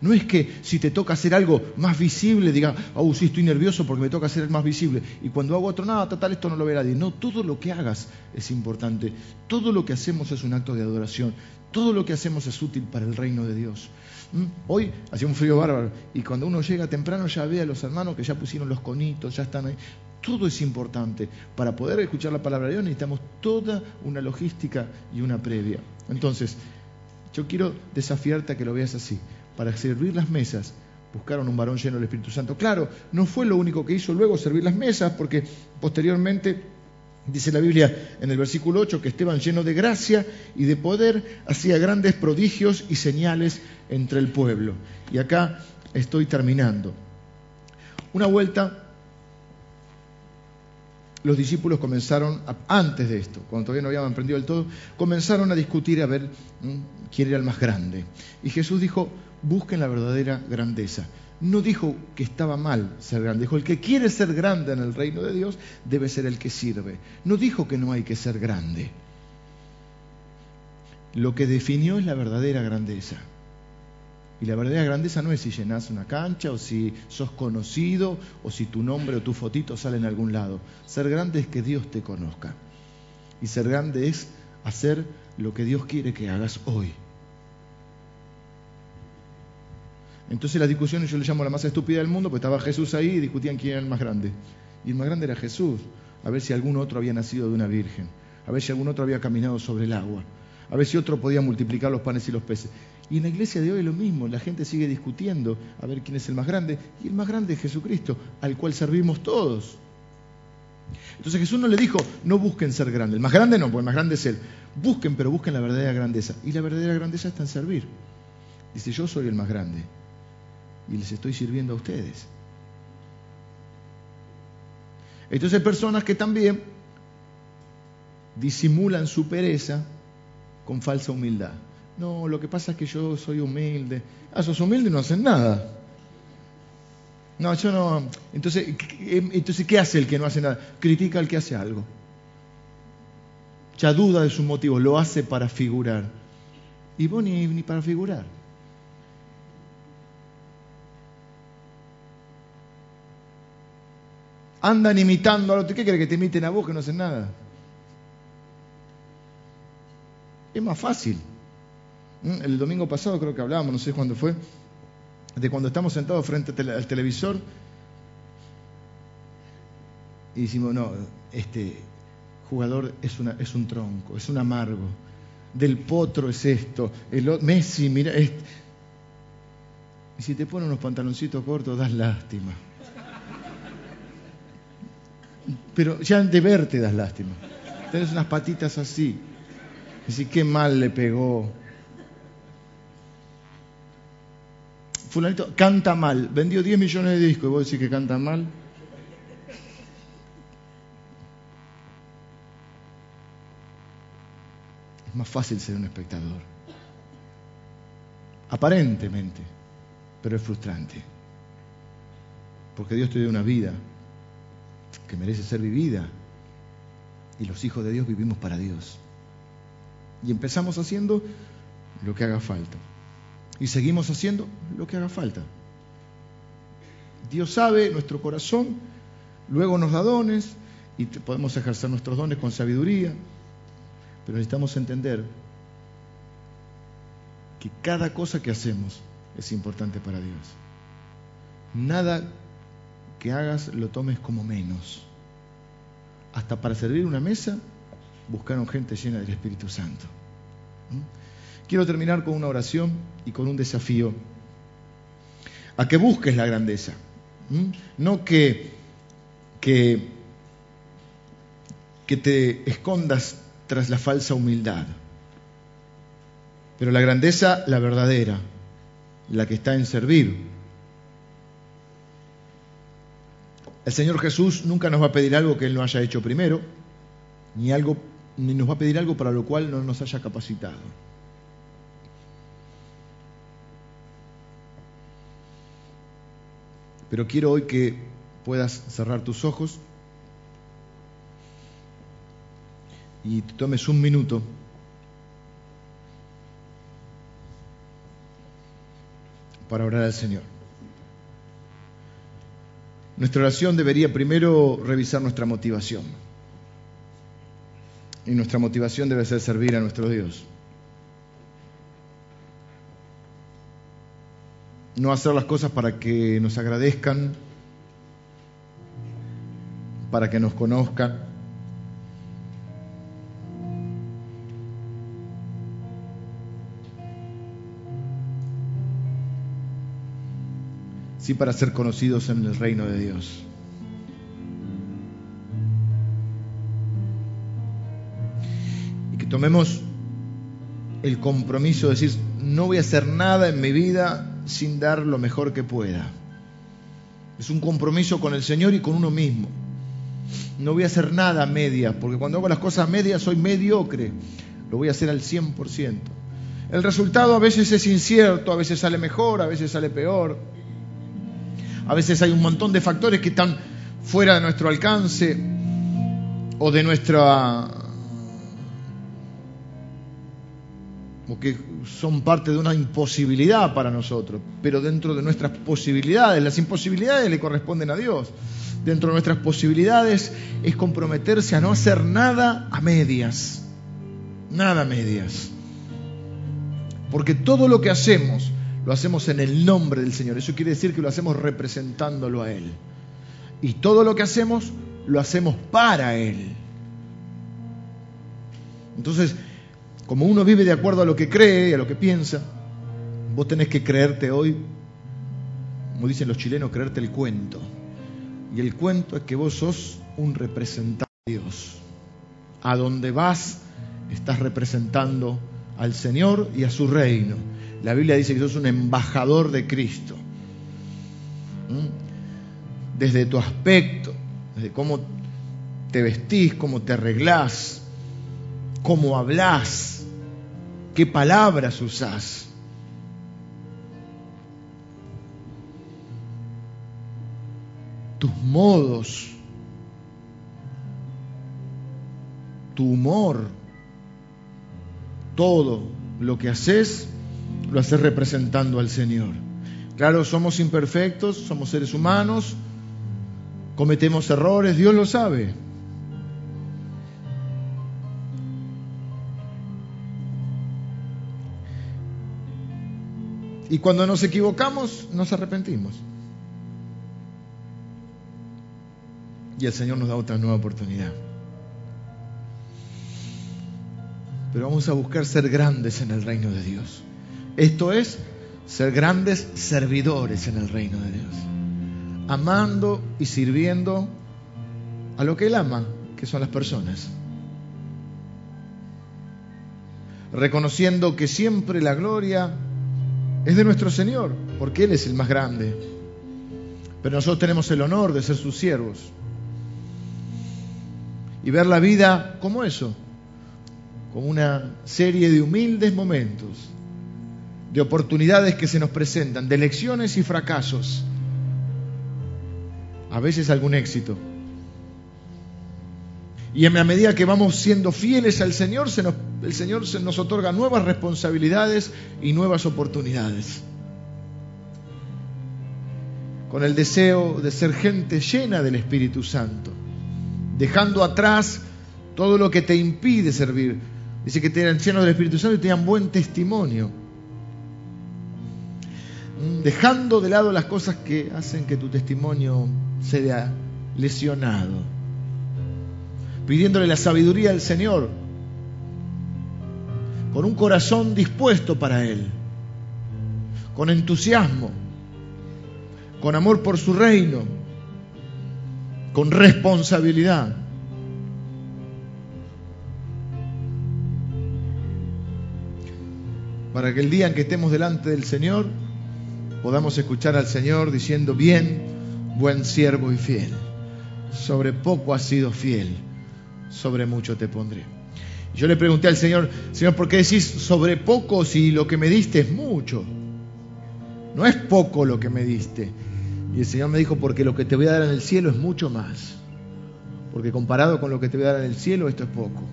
No es que si te toca hacer algo más visible, diga, oh, sí, estoy nervioso porque me toca hacer más visible. Y cuando hago otro, nada, total, esto no lo ve nadie. No, todo lo que hagas es importante. Todo lo que hacemos es un acto de adoración. Todo lo que hacemos es útil para el reino de Dios. ¿Mm? Hoy hacía un frío bárbaro y cuando uno llega temprano ya ve a los hermanos que ya pusieron los conitos, ya están ahí. Todo es importante. Para poder escuchar la palabra de Dios necesitamos toda una logística y una previa. Entonces, yo quiero desafiarte a que lo veas así para servir las mesas, buscaron un varón lleno del Espíritu Santo. Claro, no fue lo único que hizo luego servir las mesas, porque posteriormente dice la Biblia en el versículo 8 que Esteban lleno de gracia y de poder hacía grandes prodigios y señales entre el pueblo. Y acá estoy terminando. Una vuelta los discípulos comenzaron, antes de esto, cuando todavía no habían aprendido del todo, comenzaron a discutir a ver quién era el más grande. Y Jesús dijo, busquen la verdadera grandeza. No dijo que estaba mal ser grande, dijo, el que quiere ser grande en el reino de Dios debe ser el que sirve. No dijo que no hay que ser grande. Lo que definió es la verdadera grandeza. Y la verdadera grandeza no es si llenas una cancha o si sos conocido o si tu nombre o tu fotito sale en algún lado. Ser grande es que Dios te conozca. Y ser grande es hacer lo que Dios quiere que hagas hoy. Entonces las discusiones yo le llamo la más estúpida del mundo, porque estaba Jesús ahí y discutían quién era el más grande. Y el más grande era Jesús, a ver si algún otro había nacido de una virgen, a ver si algún otro había caminado sobre el agua, a ver si otro podía multiplicar los panes y los peces. Y en la iglesia de hoy lo mismo, la gente sigue discutiendo a ver quién es el más grande, y el más grande es Jesucristo, al cual servimos todos. Entonces Jesús no le dijo, no busquen ser grandes, el más grande no, porque el más grande es Él. Busquen, pero busquen la verdadera grandeza. Y la verdadera grandeza está en servir. Dice, yo soy el más grande y les estoy sirviendo a ustedes. Entonces personas que también disimulan su pereza con falsa humildad. No, lo que pasa es que yo soy humilde. Ah, sos humilde y no hacen nada. No, yo no. Entonces, entonces, ¿qué hace el que no hace nada? Critica al que hace algo. Ya duda de sus motivos, lo hace para figurar. Y vos ni para figurar. Andan imitando a otro. ¿Qué quiere que te imiten a vos que no hacen nada? Es más fácil. ¿Mm? El domingo pasado creo que hablábamos, no sé cuándo fue, de cuando estamos sentados frente al televisor y decimos, no, este jugador es, una, es un tronco, es un amargo. del potro es esto. El, Messi, mira. Y si te ponen unos pantaloncitos cortos, das lástima. Pero ya de verte das lástima. Tienes unas patitas así. Si qué mal le pegó. Fulanito canta mal, vendió 10 millones de discos y vos decís que canta mal. Es más fácil ser un espectador. Aparentemente, pero es frustrante. Porque Dios te dio una vida que merece ser vivida. Y los hijos de Dios vivimos para Dios. Y empezamos haciendo lo que haga falta. Y seguimos haciendo lo que haga falta. Dios sabe nuestro corazón, luego nos da dones y podemos ejercer nuestros dones con sabiduría, pero necesitamos entender que cada cosa que hacemos es importante para Dios. Nada que hagas lo tomes como menos. Hasta para servir una mesa buscaron gente llena del Espíritu Santo. ¿Mm? Quiero terminar con una oración y con un desafío. A que busques la grandeza. ¿Mm? No que, que, que te escondas tras la falsa humildad. Pero la grandeza, la verdadera, la que está en servir. El Señor Jesús nunca nos va a pedir algo que Él no haya hecho primero, ni, algo, ni nos va a pedir algo para lo cual no nos haya capacitado. Pero quiero hoy que puedas cerrar tus ojos y te tomes un minuto para orar al Señor. Nuestra oración debería primero revisar nuestra motivación. Y nuestra motivación debe ser servir a nuestro Dios. No hacer las cosas para que nos agradezcan, para que nos conozcan para ser conocidos en el reino de Dios. Y que tomemos el compromiso de decir, no voy a hacer nada en mi vida sin dar lo mejor que pueda. Es un compromiso con el Señor y con uno mismo. No voy a hacer nada a media, porque cuando hago las cosas a media soy mediocre. Lo voy a hacer al 100%. El resultado a veces es incierto, a veces sale mejor, a veces sale peor. A veces hay un montón de factores que están fuera de nuestro alcance o de nuestra o que son parte de una imposibilidad para nosotros, pero dentro de nuestras posibilidades, las imposibilidades le corresponden a Dios. Dentro de nuestras posibilidades es comprometerse a no hacer nada a medias, nada a medias. Porque todo lo que hacemos lo hacemos en el nombre del Señor. Eso quiere decir que lo hacemos representándolo a Él. Y todo lo que hacemos, lo hacemos para Él. Entonces, como uno vive de acuerdo a lo que cree y a lo que piensa, vos tenés que creerte hoy, como dicen los chilenos, creerte el cuento. Y el cuento es que vos sos un representante de Dios. A donde vas, estás representando al Señor y a su reino. La Biblia dice que sos un embajador de Cristo. Desde tu aspecto, desde cómo te vestís, cómo te arreglás, cómo hablas, qué palabras usás. Tus modos, tu humor, todo lo que haces lo haces representando al Señor. Claro, somos imperfectos, somos seres humanos, cometemos errores, Dios lo sabe. Y cuando nos equivocamos, nos arrepentimos. Y el Señor nos da otra nueva oportunidad. pero vamos a buscar ser grandes en el reino de Dios. Esto es ser grandes servidores en el reino de Dios, amando y sirviendo a lo que Él ama, que son las personas. Reconociendo que siempre la gloria es de nuestro Señor, porque Él es el más grande. Pero nosotros tenemos el honor de ser sus siervos. Y ver la vida como eso, como una serie de humildes momentos, de oportunidades que se nos presentan, de lecciones y fracasos, a veces algún éxito. Y en la medida que vamos siendo fieles al Señor, el Señor se nos otorga nuevas responsabilidades y nuevas oportunidades. Con el deseo de ser gente llena del Espíritu Santo, dejando atrás todo lo que te impide servir. Dice que te eran llenos del Espíritu Santo y tenían buen testimonio. Mm, dejando de lado las cosas que hacen que tu testimonio sea lesionado. Pidiéndole la sabiduría al Señor, con un corazón dispuesto para Él, con entusiasmo, con amor por su reino, con responsabilidad. Para que el día en que estemos delante del Señor podamos escuchar al Señor diciendo, bien, buen siervo y fiel, sobre poco has sido fiel sobre mucho te pondré. Yo le pregunté al Señor, Señor, ¿por qué decís sobre poco si lo que me diste es mucho? No es poco lo que me diste. Y el Señor me dijo, porque lo que te voy a dar en el cielo es mucho más. Porque comparado con lo que te voy a dar en el cielo, esto es poco.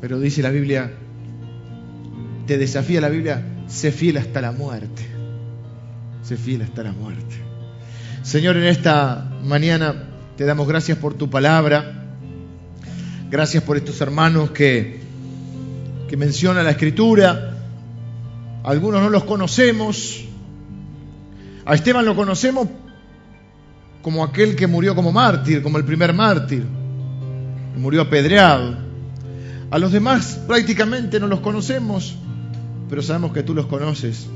Pero dice la Biblia, te desafía la Biblia, sé fiel hasta la muerte. Sé fiel hasta la muerte. Señor, en esta mañana te damos gracias por tu palabra. Gracias por estos hermanos que, que menciona la Escritura. Algunos no los conocemos. A Esteban lo conocemos como aquel que murió como mártir, como el primer mártir, murió apedreado. A los demás prácticamente no los conocemos, pero sabemos que tú los conoces,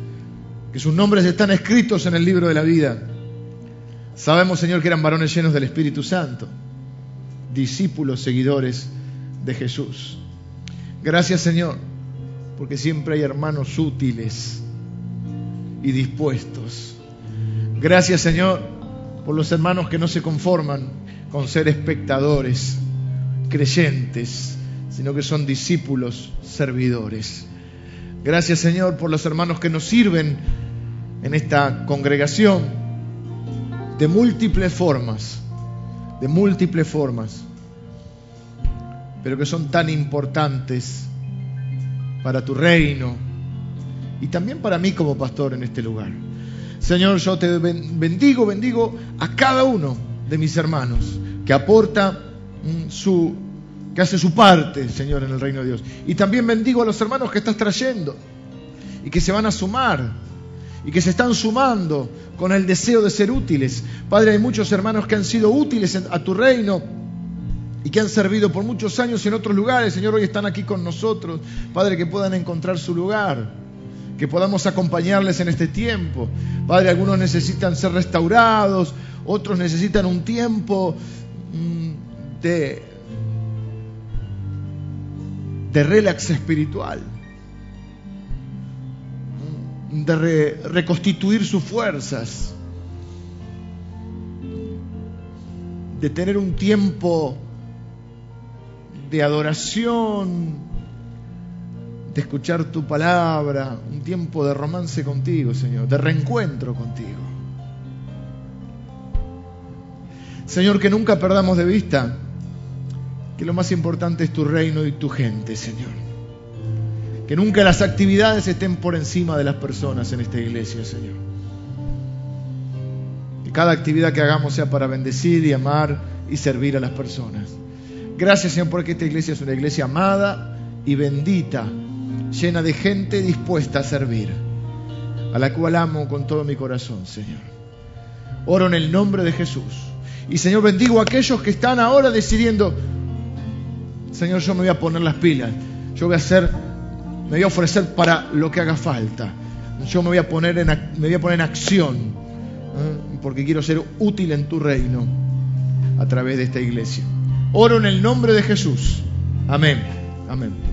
que sus nombres están escritos en el libro de la vida. Sabemos, Señor, que eran varones llenos del Espíritu Santo, discípulos, seguidores de Jesús. Gracias, Señor, porque siempre hay hermanos útiles y dispuestos. Gracias, Señor, por los hermanos que no se conforman con ser espectadores, creyentes, sino que son discípulos, servidores. Gracias, Señor, por los hermanos que nos sirven en esta congregación de múltiples formas, de múltiples formas, pero que son tan importantes para tu reino y también para mí como pastor en este lugar. Señor, yo te bendigo, bendigo a cada uno de mis hermanos que aporta mm, su, que hace su parte, Señor, en el reino de Dios. Y también bendigo a los hermanos que estás trayendo y que se van a sumar y que se están sumando con el deseo de ser útiles. Padre, hay muchos hermanos que han sido útiles a tu reino y que han servido por muchos años en otros lugares. Señor, hoy están aquí con nosotros. Padre, que puedan encontrar su lugar, que podamos acompañarles en este tiempo. Padre, algunos necesitan ser restaurados, otros necesitan un tiempo mm, de, de relax espiritual de reconstituir sus fuerzas, de tener un tiempo de adoración, de escuchar tu palabra, un tiempo de romance contigo, Señor, de reencuentro contigo. Señor, que nunca perdamos de vista que lo más importante es tu reino y tu gente, Señor. Que nunca las actividades estén por encima de las personas en esta iglesia, Señor. Que cada actividad que hagamos sea para bendecir y amar y servir a las personas. Gracias, Señor, porque esta iglesia es una iglesia amada y bendita, llena de gente dispuesta a servir, a la cual amo con todo mi corazón, Señor. Oro en el nombre de Jesús Y Señor, bendigo a aquellos que están ahora decidiendo, Señor, yo me voy a poner las pilas, yo voy a hacer, me voy a ofrecer para lo que haga falta. Yo me voy a poner en, me voy a poner en acción, ¿eh? porque quiero ser útil en tu reino a través de esta iglesia. Oro en el nombre de Jesús. Amén. Amén.